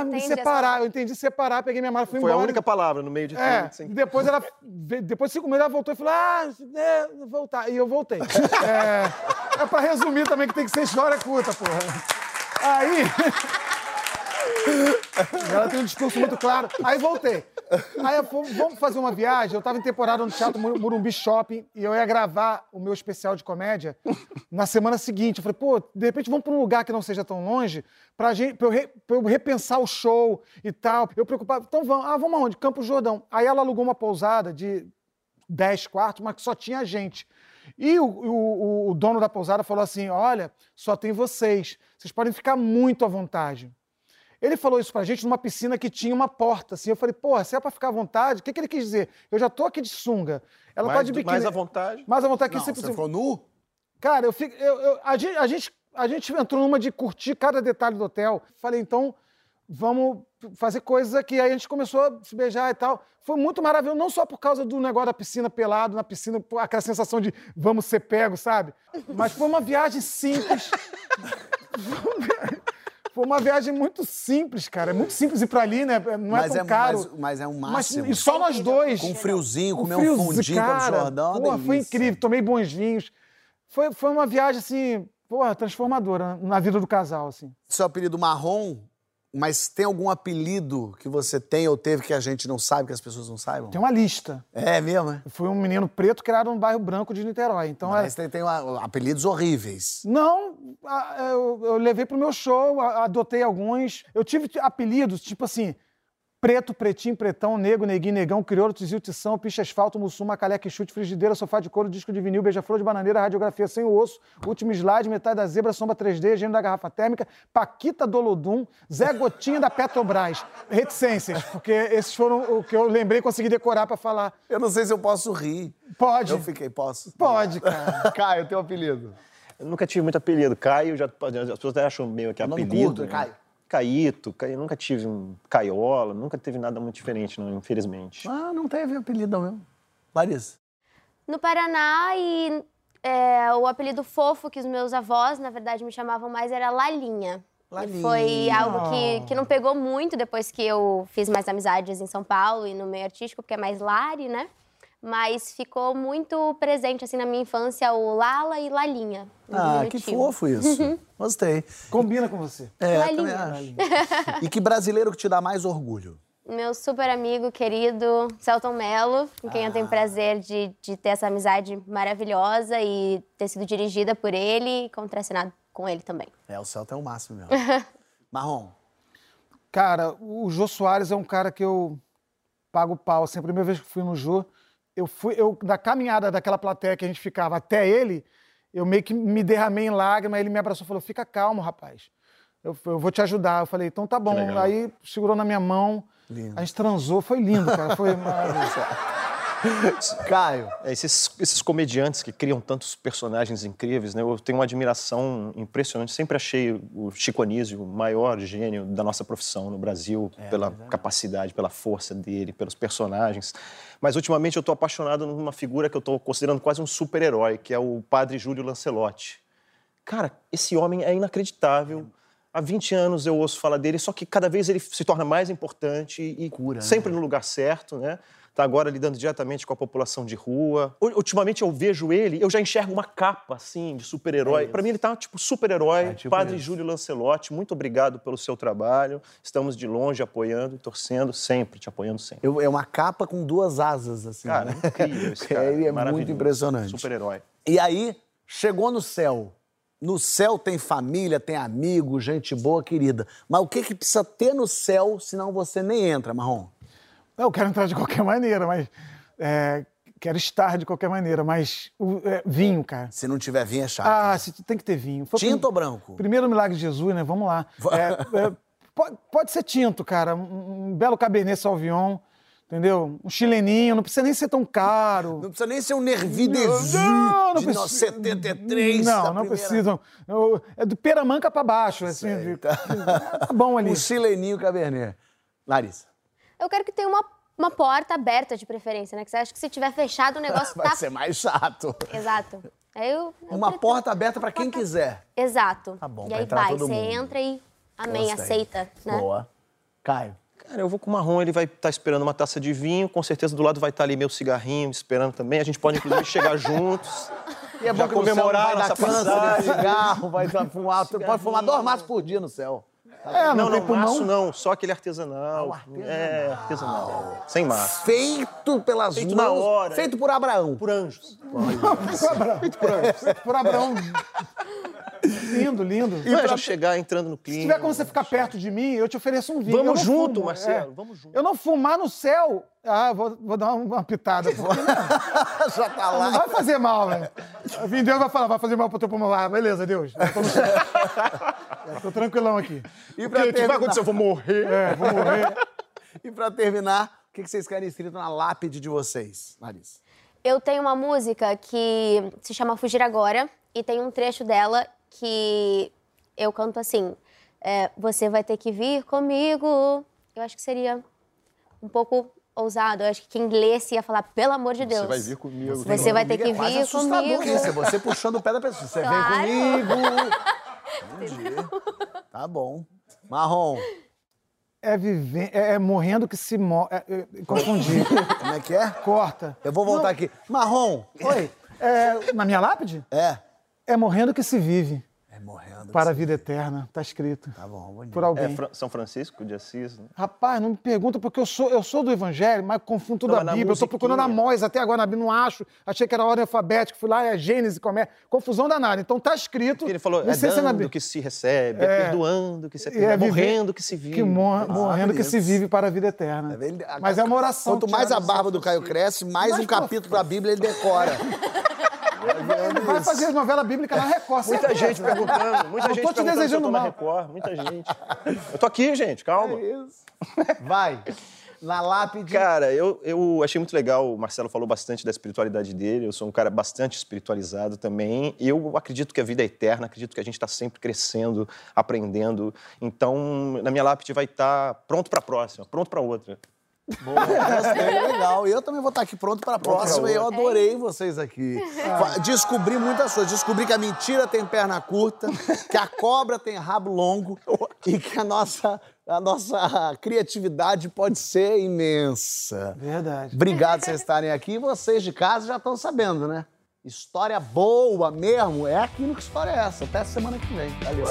ah, me separar. essa- Eu entendi separar, peguei minha mala e fui Foi a embora. única palavra no meio de tudo. É, assim. depois ela, depois de cinco meses, ela voltou e falou, ah, é, voltar. E eu voltei. (laughs) É, é pra resumir também que tem que ser história curta, porra. Aí... (laughs) Ela tem um discurso muito claro. Aí voltei. Aí eu vamos fazer uma viagem. Eu tava em temporada no Teatro Mur- Murumbi Shopping e eu ia gravar o meu especial de comédia na semana seguinte. Eu falei, pô, de repente vamos pra um lugar que não seja tão longe pra, gente, pra, eu, re- pra eu repensar o show e tal. Eu preocupado. Então vamos. Ah, vamos aonde? Campo Jordão. Aí ela alugou uma pousada de 10 quartos, mas que só tinha gente. E o, o- o dono da pousada falou assim: olha, só tem vocês. Vocês podem ficar muito à vontade. Ele falou isso pra gente numa piscina que tinha uma porta, assim. Eu falei, porra, se é pra ficar à vontade, o que, que ele quis dizer? Eu já tô aqui de sunga. Ela tá mais, de do- biquíni. mais à vontade. Mais à vontade que Não, sempre. você ficou nu? Cara, eu fico. eu- eu- a, gente, a, gente, a gente entrou numa de curtir cada detalhe do hotel. Falei, então, vamos fazer coisas aqui. Aí a gente começou a se beijar e tal. Foi muito maravilhoso, não só por causa do negócio da piscina pelado, na piscina, aquela sensação de vamos ser pego, sabe? Mas foi uma viagem simples. (laughs) Foi uma viagem muito simples, cara. É muito simples ir pra ali, né? Não é mas, tão é, caro. mas, mas é um Mas, máximo. e só nós dois. Com friozinho, Com comer um friozinho, fundinho Campo cara, Jordão, é porra, foi incrível. Tomei bons vinhos. Foi, foi uma viagem, assim, porra, transformadora na vida do casal, assim. Seu apelido marrom, mas tem algum apelido que você tem ou teve que a gente não sabe, que as pessoas não saibam? Tem uma lista. É mesmo, é? Fui um menino preto criado no bairro branco de Niterói. Então, Mas é... tem, tem uma- apelidos horríveis. Não, eu, eu levei pro meu show, adotei alguns. Eu tive apelidos, tipo assim, preto, pretinho, pretão, negro, neguinho, negão, crioulo, tizil, tição, picha, asfalto, mussuma, caleque, chute, frigideira, sofá de couro, disco de vinil, beija-flor de bananeira, radiografia sem o osso, último slide, metade da zebra, sombra 3D, gênio da garrafa térmica, Paquita Dolodum, Zé Gotinha da Petrobras. Reticências, porque esses foram o que eu lembrei e consegui decorar pra falar. Eu não sei se eu posso rir. Pode. Eu fiquei, posso? Pode, cara. (laughs) Caio, teu apelido. Eu nunca tive muito apelido. Caio, já, as pessoas até acham meio que nome apelido. curto, né? Caio. Caíto, Caio, nunca tive um Caiola, nunca teve nada muito diferente, não, infelizmente. Ah, não teve apelido não mesmo. Larissa. No Paraná e é, o apelido fofo que os meus avós, na verdade, me chamavam mais era Lalinha. E Lalinha. foi algo que, que não pegou muito depois que eu fiz mais amizades em São Paulo e no meio artístico, porque é mais Lari, né? Mas ficou muito presente, assim, na minha infância, o Lala e Lalinha. Ah, que fofo isso. Gostei. Combina com você. É, Lalinha. também acho. E que brasileiro que te dá mais orgulho? Meu super amigo, querido Celton Mello, com quem eu tenho prazer de, de ter essa amizade maravilhosa e ter sido dirigida por ele e contracenado com ele também. É, o Celta é o máximo mesmo. (laughs) Marrom, Cara, o Jô Soares é um cara que eu pago pau. Assim, a primeira vez que fui no Jô, eu fui, eu, da caminhada daquela plateia que a gente ficava até ele, eu meio que me derramei em lágrima, ele me abraçou e falou: fica calmo, rapaz. Eu, eu vou te ajudar. Eu falei, então tá bom. Aí segurou na minha mão, Lindo. a gente transou, foi lindo, cara. Foi (laughs) maravilhoso. (laughs) Caio, É, esses, esses comediantes que criam tantos personagens incríveis, né? Eu tenho uma admiração impressionante. Sempre achei o Chico Anísio o maior gênio da nossa profissão no Brasil, pela capacidade, pela força dele, pelos personagens. Mas ultimamente eu estou apaixonado numa figura que eu estou considerando quase um super-herói, que é o Padre Júlio Lancelotti. Cara, esse homem é inacreditável. Há 20 anos eu ouço falar dele, só que cada vez ele se torna mais importante e Cura, né? sempre no lugar certo, né? Tá agora lidando diretamente com a população de rua. Ultimamente eu vejo ele, eu já enxergo uma capa assim de super-herói. Para mim ele tá tipo super-herói, É tipo Padre isso. Júlio Lancelotti. Muito obrigado pelo seu trabalho. Estamos de longe apoiando e torcendo sempre, te apoiando sempre. eu- é uma capa com duas asas, assim. Cara, né? é incrível esse (laughs) cara. Ele é muito impressionante. Super-herói. E aí, chegou no céu. No céu tem família, tem amigo, gente boa, querida. Mas o que, que precisa ter no céu, senão você nem entra, Marrom? Eu quero entrar de qualquer maneira, mas. é, quero estar de qualquer maneira, mas. o- é, vinho, cara. Se não tiver vinho, é chato. Ah, se- tem que ter vinho. Foi Tinto ou branco? Primeiro milagre de Jesus, né? Vamos lá. É, é, pode, pode ser tinto, cara. Um, um belo Cabernet Sauvignon, entendeu? Um chileninho, não precisa nem ser tão caro. Não precisa nem ser um Nervi Desu Não, não de precisa. 73. Não, não primeira- precisam. É do Peramanca pra baixo, assim. de- (laughs) tá bom ali. Um chileninho Cabernet. Larissa, Eu quero que tenha uma, uma porta aberta de preferência, né? Que você acha que se tiver fechado o (laughs) negócio vai tá. ser mais chato. Exato. Aí eu, eu Uma pretendo- porta aberta pra quem quiser. Exato. Tá bom, E aí vai, todo você mundo. entra e. Amém, Gostei. aceita, né? Boa. Caio. Cara, eu vou com o marrom, ele vai estar esperando uma taça de vinho, com certeza do lado vai estar ali meu cigarrinho esperando também. A gente pode, inclusive, chegar (laughs) juntos. E é Já que no céu comemorar vai dar nossa câncer, passagem. cigarro, vai dar fumar. Pode fumar dois maços por dia no céu. É, não, Não, tem não, pulmão. maço não, só aquele artesanal. Ah, artesanal. É, artesanal. Sem maço. Feito pelas Feito mãos. na hora. Feito por Abraão. Por anjos. Por Abraão. (laughs) lindo, lindo. Não é já chegar entrando no Se clima. tiver como você ficar perto de mim, eu te ofereço um vinho. Vamos não junto, fumo, Marcelo, é. vamos junto. Eu não fumar no céu. Ah, vou, vou dar uma pitada. (laughs) Já tá não lá. vai fazer mal, velho. Vim Deus vai falar, vai fazer mal pro teu pulmão. Ah, beleza, Deus. Eu tô, no. Eu tô tranquilão aqui. E O pra, que, que vai terminar, acontecer? Eu vou morrer. É, vou morrer. (laughs) e pra terminar, o que vocês querem escrito na lápide de vocês, Larissa? Eu tenho uma música que se chama Fugir Agora e tem um trecho dela que eu canto assim: é, Você vai ter que vir comigo. Eu acho que seria um pouco ousado. Eu acho que quem lesse ia falar, pelo amor de Deus. Você vai vir comigo. Você vai ter que É quase vir assustador comigo. isso, é você puxando o pé da pessoa. Você Claro. vem comigo. Entendi. Tá bom. Marrom, É, viver, é, é morrendo que se morre. É, é, confundi. (laughs) como é que é? Corta. Eu vou voltar aqui. Marrom, Oi. É, na minha lápide? é. É morrendo que se vive. É morrendo. Para a vida eterna. Tá escrito. Tá bom, bonito. Por É alguém. Fra- São Francisco de Assis, né? Rapaz, não me pergunta, porque eu sou, eu sou do Evangelho, mas confundo tudo a Bíblia. Eu tô procurando a. Mois até agora na Bíblia, não acho. Achei que era a ordem alfabética, fui lá, é Gênesis, como é. Confusão danada. Então tá escrito. Ele falou, é dando que se recebe, é, É. perdoando que se perdoa, é viver- morrendo que se vive. Que mor- morrendo que se vive para a vida eterna. Ele- Mas é uma oração. Quanto mais a barba do do Caio cresce, mais um capítulo da Bíblia ele decora. (laughs) Ele vai fazer novela bíblica na Record. Muita certeza. gente perguntando, muita Não gente tô te perguntando se eu desejando na mal. Record, muita gente. Eu tô aqui, gente, calma. (laughs) Vai. Na lápide. Cara, eu, eu achei muito legal, o Marcelo falou bastante da espiritualidade dele, eu sou um cara bastante espiritualizado também. Eu acredito que a vida é eterna, acredito que a gente está sempre crescendo, aprendendo. Então, na minha lápide vai estar pronto para a próxima, pronto para outra. Boa, gostei, legal. E eu também vou estar aqui pronto para a próxima. E eu adorei vocês aqui. Fa- Descobri muitas coisas. Descobri que a mentira tem perna curta, que a cobra tem rabo longo e que a nossa, a nossa criatividade pode ser imensa. Verdade. Obrigado por vocês estarem aqui. Vocês de casa já estão sabendo, né? História boa mesmo é aqui no Que História é Essa. Até semana que vem. Valeu.